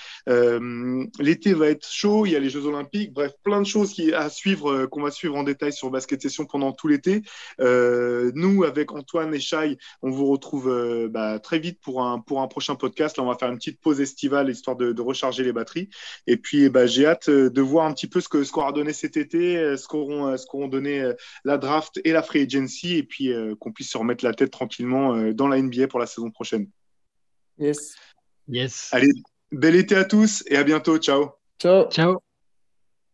l'été va être chaud, il y a les Jeux Olympiques, bref, plein de choses qui, à suivre, qu'on va suivre en détail sur Basket Session pendant tout l'été. nous, avec Antoine et Shai, on vous retrouve euh, bah, très vite pour un, pour un prochain podcast. Là, on va faire une petite pause estivale histoire de, recharger les batteries. Et puis, bah, j'ai hâte euh, de voir un petit peu ce qu'aura ce qu'aura donné cet été, euh, ce qu'auront ce qu'auront donné la draft et la free agency, et puis qu'on puisse se remettre la tête tranquillement dans la NBA pour la saison prochaine. Yes. Yes. Allez, bel été à tous et à bientôt. Ciao. Ciao. Ciao.